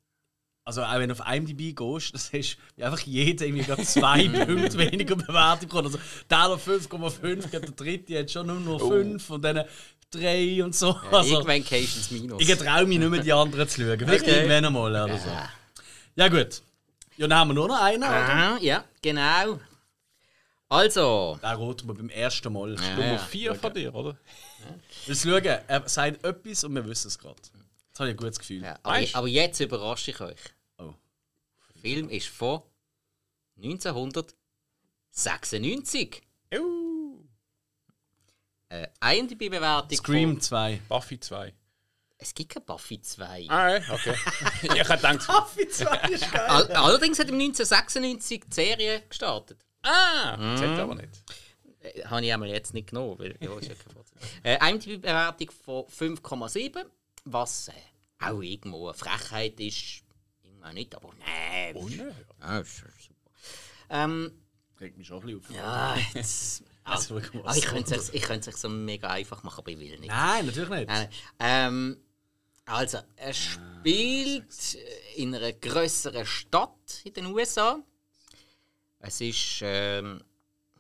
also auch wenn du auf IMDb gehst, das ist einfach jeder irgendwie gerade zwei Punkte weniger Bewertung bekommen. Also der noch 5,5, der dritte hat schon nur noch 5 und dann 3 und so. also, Irgendwann Cations Minus. ich traue mich nicht mehr, die anderen zu schauen. Vielleicht Okay. irgendwann einmal oder so. Ja, gut. Ja, dann haben wir nur noch einen, oder? Aha, ja, genau. Also, Den roten wir beim ersten Mal. Ja, Nummer ja. 4 von dir, oder? Wir schauen, er sagt etwas und wir wissen es gerade. Jetzt habe ich ein gutes Gefühl. ja, aber, aber jetzt überrasche ich euch. Oh. Der Film ist von 1996. Uh, Äh, IMDb-Bewertung Scream von... 2. Buffy 2. Es gibt kein Buffy 2. Ah, ja, okay. ich habe gedacht, Buffy 2 ist geil. All, allerdings hat im 1996 die Serie gestartet. ah, das hätte ich aber nicht. Äh, Habe ich einmal jetzt nicht genommen, weil ja, ist ja kein Vorzeit. äh, IMDb-Bewertung von 5,7, was äh, auch irgendwo eine Frechheit ist. Irgendwann nicht, aber nein. Unerhört. Ja, ist schon super. Ähm, Regt mich schon ein bisschen auf. ja, jetzt. Also, mal, ich könnte es ich könnte es so mega einfach machen, aber ich will nicht. Nein, natürlich nicht. Nein, ähm, also, er spielt in einer größeren Stadt in den USA. Es ist ähm,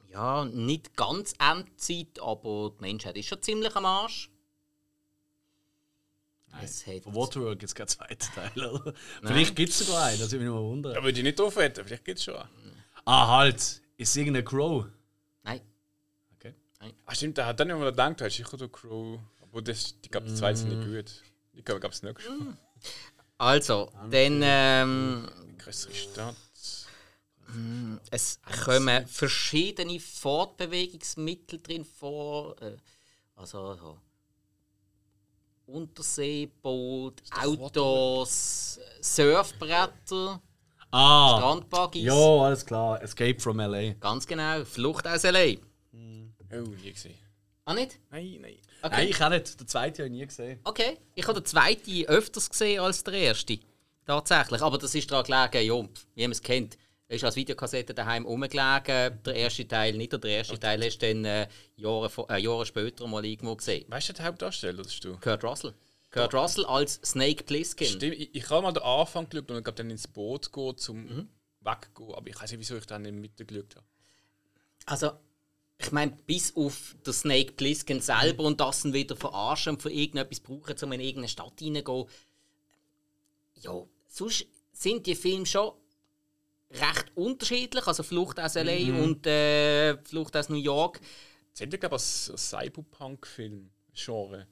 ja nicht ganz Endzeit, aber die Menschheit ist schon ziemlich am Arsch. Es hat, Von Waterworld gibt es keinen zweiten Teil, oder? Vielleicht gibt es sogar einen, das würde mich noch wundern. Da würde ich nicht drauf wetten, vielleicht geht es schon. Ah, halt. Ist es irgendein Crow? Stimmt, da hat dann immer gedacht, du hast sicher der Crew. Aber das, ich glaube, die zwei sind nicht gut. Ich glaube, es nicht schon. also, dann ähm, Größere Stadt. es kommen verschiedene Fortbewegungsmittel drin vor. Äh, also so Unterseeboot, Autos, Surfbretter, Ah. Strandbuggies. Ja, alles klar. Escape from L.A. Ganz genau, Flucht aus L.A. Oh, nie gesehen. Ah, nicht? Nein, nein. Okay. Nein, ich auch nicht. Der zweite habe ich nie gesehen. Okay. Ich habe den zweiten öfters gesehen als der erste. Tatsächlich. Aber das ist daran gelegen, ja, wie man es kennt. Er ist als Videokassette daheim rumgelegen. Der erste Teil nicht. Der erste Teil hast du dann äh, Jahre, äh, Jahre später mal irgendwo gesehen. Weißt du den Hauptdarsteller, das bist du? Kurt Russell. Kurt Russell als Snake Plissken. Stimmt, ich, ich habe mal den Anfang geschaut und ich dann ins Boot gehen, zum weggehen. Aber ich weiß nicht, wieso ich dann in die Mitte geschaut habe. Also, ich meine, bis auf den Snake Plissken selber und das dann wieder verarschen und für irgendetwas brauchen, um in irgendeine Stadt reingehen. Ja, sonst sind die Filme schon recht unterschiedlich. Also Flucht aus L.A. und äh, Flucht aus New York. Sind ja, glaube ich, ein Cyberpunk-Film-Genre.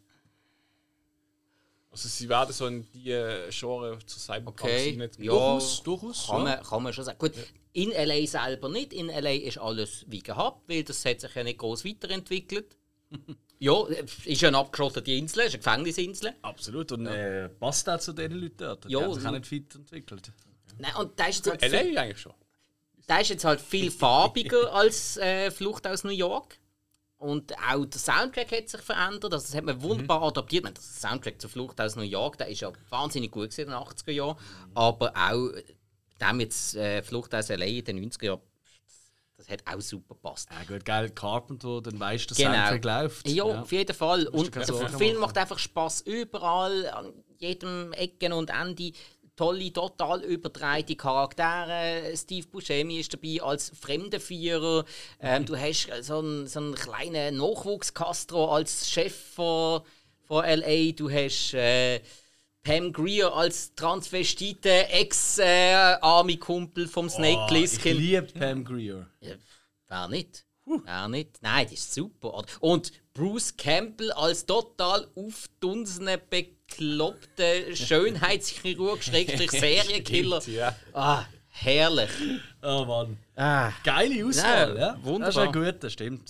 Also sie werden so in die äh, Genre zu Cyberpunk Okay, rein- ja, Durchaus, durchaus, Kann, ja. man, kann man schon sagen. Gut, in L.A. selber nicht. In L.A. ist alles wie gehabt, weil das hat sich ja nicht groß weiterentwickelt. ja, ist ja eine abgeschottete Insel, ist eine Gefängnisinsel. Absolut. Und äh, passt auch zu diesen Leuten dort. Die Ja, haben sich auch nicht weiterentwickelt. Nein, und da ist, jetzt halt LA viel, eigentlich schon. da ist jetzt halt viel farbiger als äh, Flucht aus New York. Und auch der Soundtrack hat sich verändert. Also das hat man wunderbar adaptiert. Ich meine, der Soundtrack zur Flucht aus New York, der ist ja wahnsinnig gut in den 80er Jahren. Aber auch dem jetzt äh, Flucht aus LA in den 90er Jahren, das hat auch super gepasst. Ja gut, geil, Carpenter, dann weißt du, Genau. Soundtrack läuft. Ja, auf jeden Fall. Und der Film machen. macht einfach Spaß überall, an jedem Ecken und Ende. Tolle, total überdrehte Charaktere. Steve Buscemi ist dabei als Fremdenführer. Ähm, du hast so einen, so einen kleinen Nachwuchskastro als Chef von, von L.A. Du hast äh, Pam Greer als transvestite Ex-Army-Kumpel vom Snake Oh, ich liebe Pam Greer. Ja, wer nicht? Wer nicht? Nein, das ist super. Und Bruce Campbell als total aufdunsene, bekloppte Schönheitschirurg, Schrägstrich Serienkiller. Ja. Ah, herrlich. Oh Mann. Ah, Geile Auswahl, Ja, ja. wunderbar. Das ist ein guter, stimmt.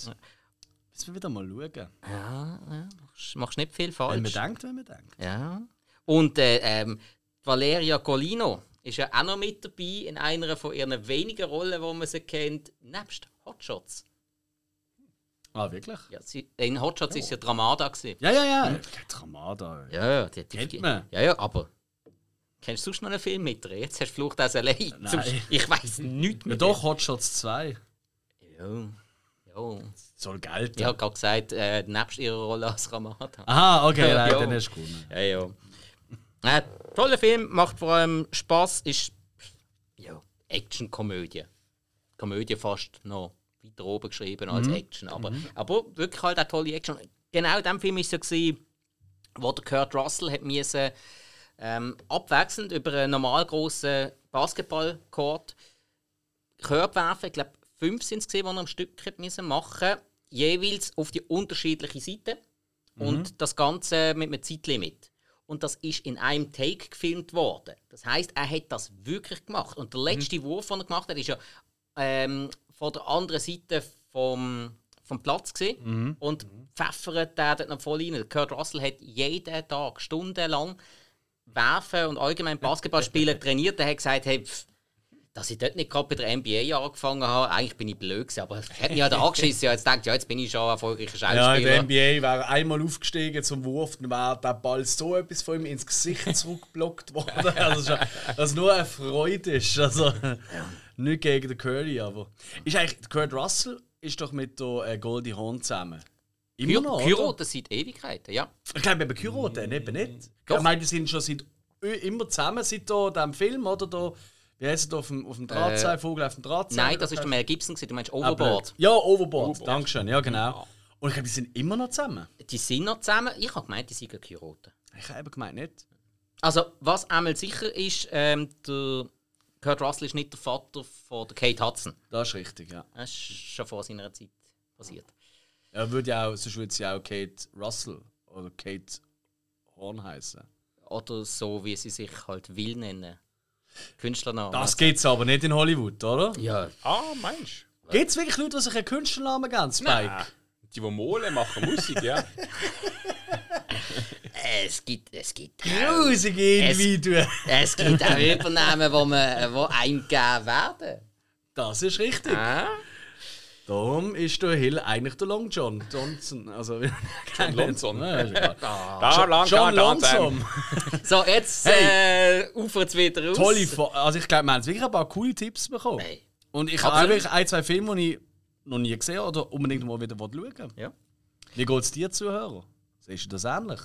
Müssen wir wieder mal schauen. ja, ja, machst- machst nicht viel Wenn falsch. man denkt, wenn man denkt. Ja. Und äh, ähm, Valeria Golino ist ja auch noch mit dabei in einer von ihren wenigen Rollen, wo man sie kennt, nebst Hotshots. Ah, wirklich? Ja, sie, in Hotshots ist ja Dramada gewesen. Ja, ja, ja. Tramada. Ja, ja, die, die, Kennt man. Ja, ja, aber. Kennst du sonst noch einen Film mit ihr? Jetzt hast du Flucht aus. Zum- Ich weiß nichts Ja, mehr. doch, Hotshots 2. Ja, ja. Soll gelten. Ich habe gerade gesagt, äh, nebst ihrer Rolle als Ramada. Aha, okay, Ja, nein, ja. dann hast du gewonnen. Ja, ja. Äh, toller Film, macht vor allem Spaß, ist ja, Action-Komödie. Komödie fast noch weiter oben geschrieben als Action. Aber, aber wirklich halt eine tolle Action. Genau in dem Film war es ja, gewesen, wo der Kurt Russell hat müssen, ähm, abwechselnd über einen normal grossen Basketballcourt Körbe werfen. Ich glaube, fünf sind es, die er am Stück hat müssen machen jeweils auf die unterschiedliche Seite. Und das Ganze mit einem Zeitlimit. Und das ist in einem Take gefilmt worden. Das heißt, er hat das wirklich gemacht. Und der letzte Wurf, den er gemacht hat, ist ja ähm, von der anderen Seite vom, vom Platz gesehen und pfeffert der dort noch voll rein. Kurt Russell hat jeden Tag stundenlang werfen und allgemein Basketball spielen trainiert. Er hat gesagt, hey, pff, dass ich dort nicht gerade bei der NBA angefangen habe, eigentlich bin ich blöd gewesen, aber es hat mich halt angeschissen. Ja, jetzt denkt ja, jetzt bin ich schon erfolgreicher Ja, in Schauspieler. der NBA wäre einmal aufgestiegen zum Wurf, dann wäre der Ball so etwas von ihm ins Gesicht zurückgeblockt worden. Also, schon- was nur eine Freude ist. Also, nicht gegen den Curry, aber. Ist eigentlich, Kurt Russell ist doch mit der äh, Goldie Hawn zusammen. Immer noch, Kyro, oder? das seit Ewigkeiten, ja. Ich glaube, eben Kyroten, eben nicht. Doch. Ich meine, die sind schon seit immer zusammen, seit da, dem Film, oder? Da, wie heißt es auf dem, auf dem Drahtseil, Vogel auf dem Drahtseil? Nein, das ist der Mel Gibson, du meinst Ah, Overboard. blöd. Ja, Overboard. Dankeschön, ja genau. Und ich glaube, die sind immer noch zusammen. Die sind noch zusammen. Ich habe gemeint, die sind Kyroten. Ich habe eben gemeint, nicht. Also, was einmal sicher ist, ähm, der Kurt Russell ist nicht der Vater von der Kate Hudson. Das ist richtig, ja. Das ist schon vor seiner Zeit passiert. Er würde ja auch, sonst würde sie auch Kate Russell oder Kate Horn heißen. Oder so, wie sie sich halt will nennen. Künstlernamen. Das gibt's aber nicht in Hollywood, oder? ja, Ah, meinst Gibt es wirklich Leute, die sich einen Künstlernamen geben, Spike? Ah, Die, die Molen machen Musik, ja. es gibt, es gibt, Grusige Individuen. es gibt auch Übernahmen, wo, man, wo einem gegeben werden. Das ist richtig. Ah? Darum ist der Hill eigentlich der Long John Johnson. Also, John Lonson. Ja. Da lang John. Lonson. So, jetzt äh, ufert es wieder aus. Tolle Fo Also ich glaube, wir haben wirklich ein paar coole Tipps bekommen. Hey. Und ich habe wirklich ein, zwei Filme, die ich noch nie gesehen habe oder unbedingt mal wieder schauen will. Ja. Wie geht es dir, Zuhörer? Siehst du das ähnlich?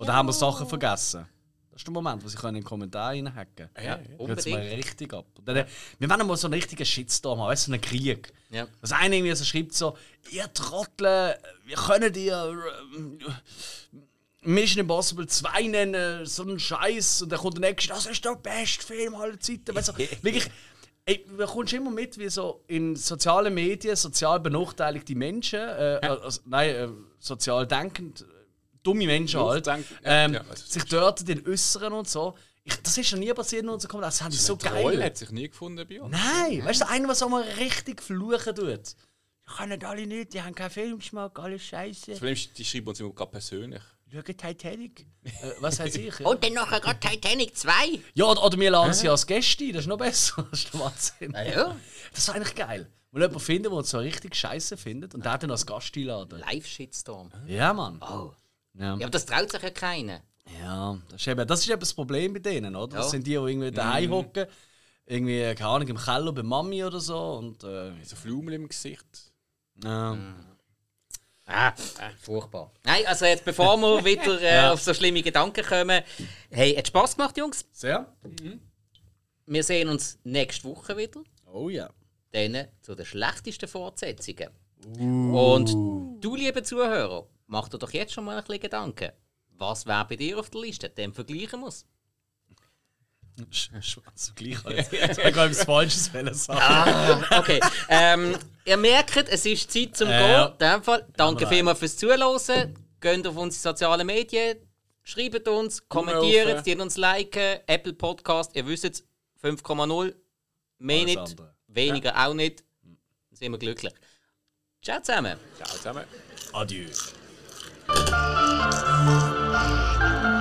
Oder haben wir Sachen vergessen? Das ist der Moment, wo sie in den Kommentar reinhacken Ja, Geht's unbedingt. mal richtig ab. Dann, wir wollen mal so einen richtigen Shitstorm haben, weißt du, so einen Krieg. Ja. Das eine irgendwie so schreibt so, ihr Trottel, wir können dir äh, Mission Impossible 2 nennen, so einen Scheiß. Und dann kommt der nächste, das ist der beste Film aller Zeiten. Weißt du, wirklich, ey, du kommst immer mit, wie so in sozialen Medien sozial benachteiligte Menschen, äh, also, nein, äh, sozial denkend, äh, dumme Menschen halt, ja, ähm, ja, sich dort den äußeren und so. Ich, das ist schon nie passiert in unserem Kommentar. Das haben sie so Troll geil. hat sich nie gefunden bei uns. Nein, weißt du, einer, der so mal richtig fluchen tut. Die können alle nicht, die haben keinen Filmgeschmack, alles scheiße. Das Problem ist, die schreiben uns immer gerade persönlich. Schau Titanic. äh, was heißt ich? Ja, Und dann nachher gerade Titanic 2. ja oder, oder wir laden sie als Gäste ein, das ist noch besser. Das ist der Wahnsinn. Ah, ja. Das ist eigentlich geil. Mal jemanden finden, der uns so richtig scheiße findet und der dann als Gast einladen. Live-Shitstorm. Ja, Mann. Oh. Ja. Ja, aber das traut sich ja keiner. Ja, das ist, eben, das ist eben das Problem bei denen, oder? Das Ja. sind die, die irgendwie daheim hocken, irgendwie, keine Ahnung, im Keller bei Mami oder so. Und, äh, So Flumel im Gesicht. ja. Ah, furchtbar. Nein, also jetzt bevor wir wieder äh, auf so schlimme Gedanken kommen. Hey, hat Spaß gemacht, Jungs. Sehr? Wir sehen uns nächste Woche wieder. Oh ja. Dann zu den schlechtesten Fortsetzungen. Und du, liebe Zuhörer, mach dir doch jetzt schon mal ein bisschen Gedanken. Was wäre bei dir auf der Liste? Dann vergleichen es. Schwarz gleich. Ich habe etwas Falsches sagen. Ah, okay. ähm, ihr merkt, es ist Zeit zum Ja. Gehen. In dem Fall, danke vielmals fürs Zuhören. Geht auf unsere sozialen Medien, schreibt uns, kommentiert, die uns liken. Apple Podcast, ihr wisst es, 5,0. Mehr Alles nicht, andere. weniger auch nicht. Dann sind wir glücklich. Ciao zusammen. Ciao zusammen. Adieu. Thank you.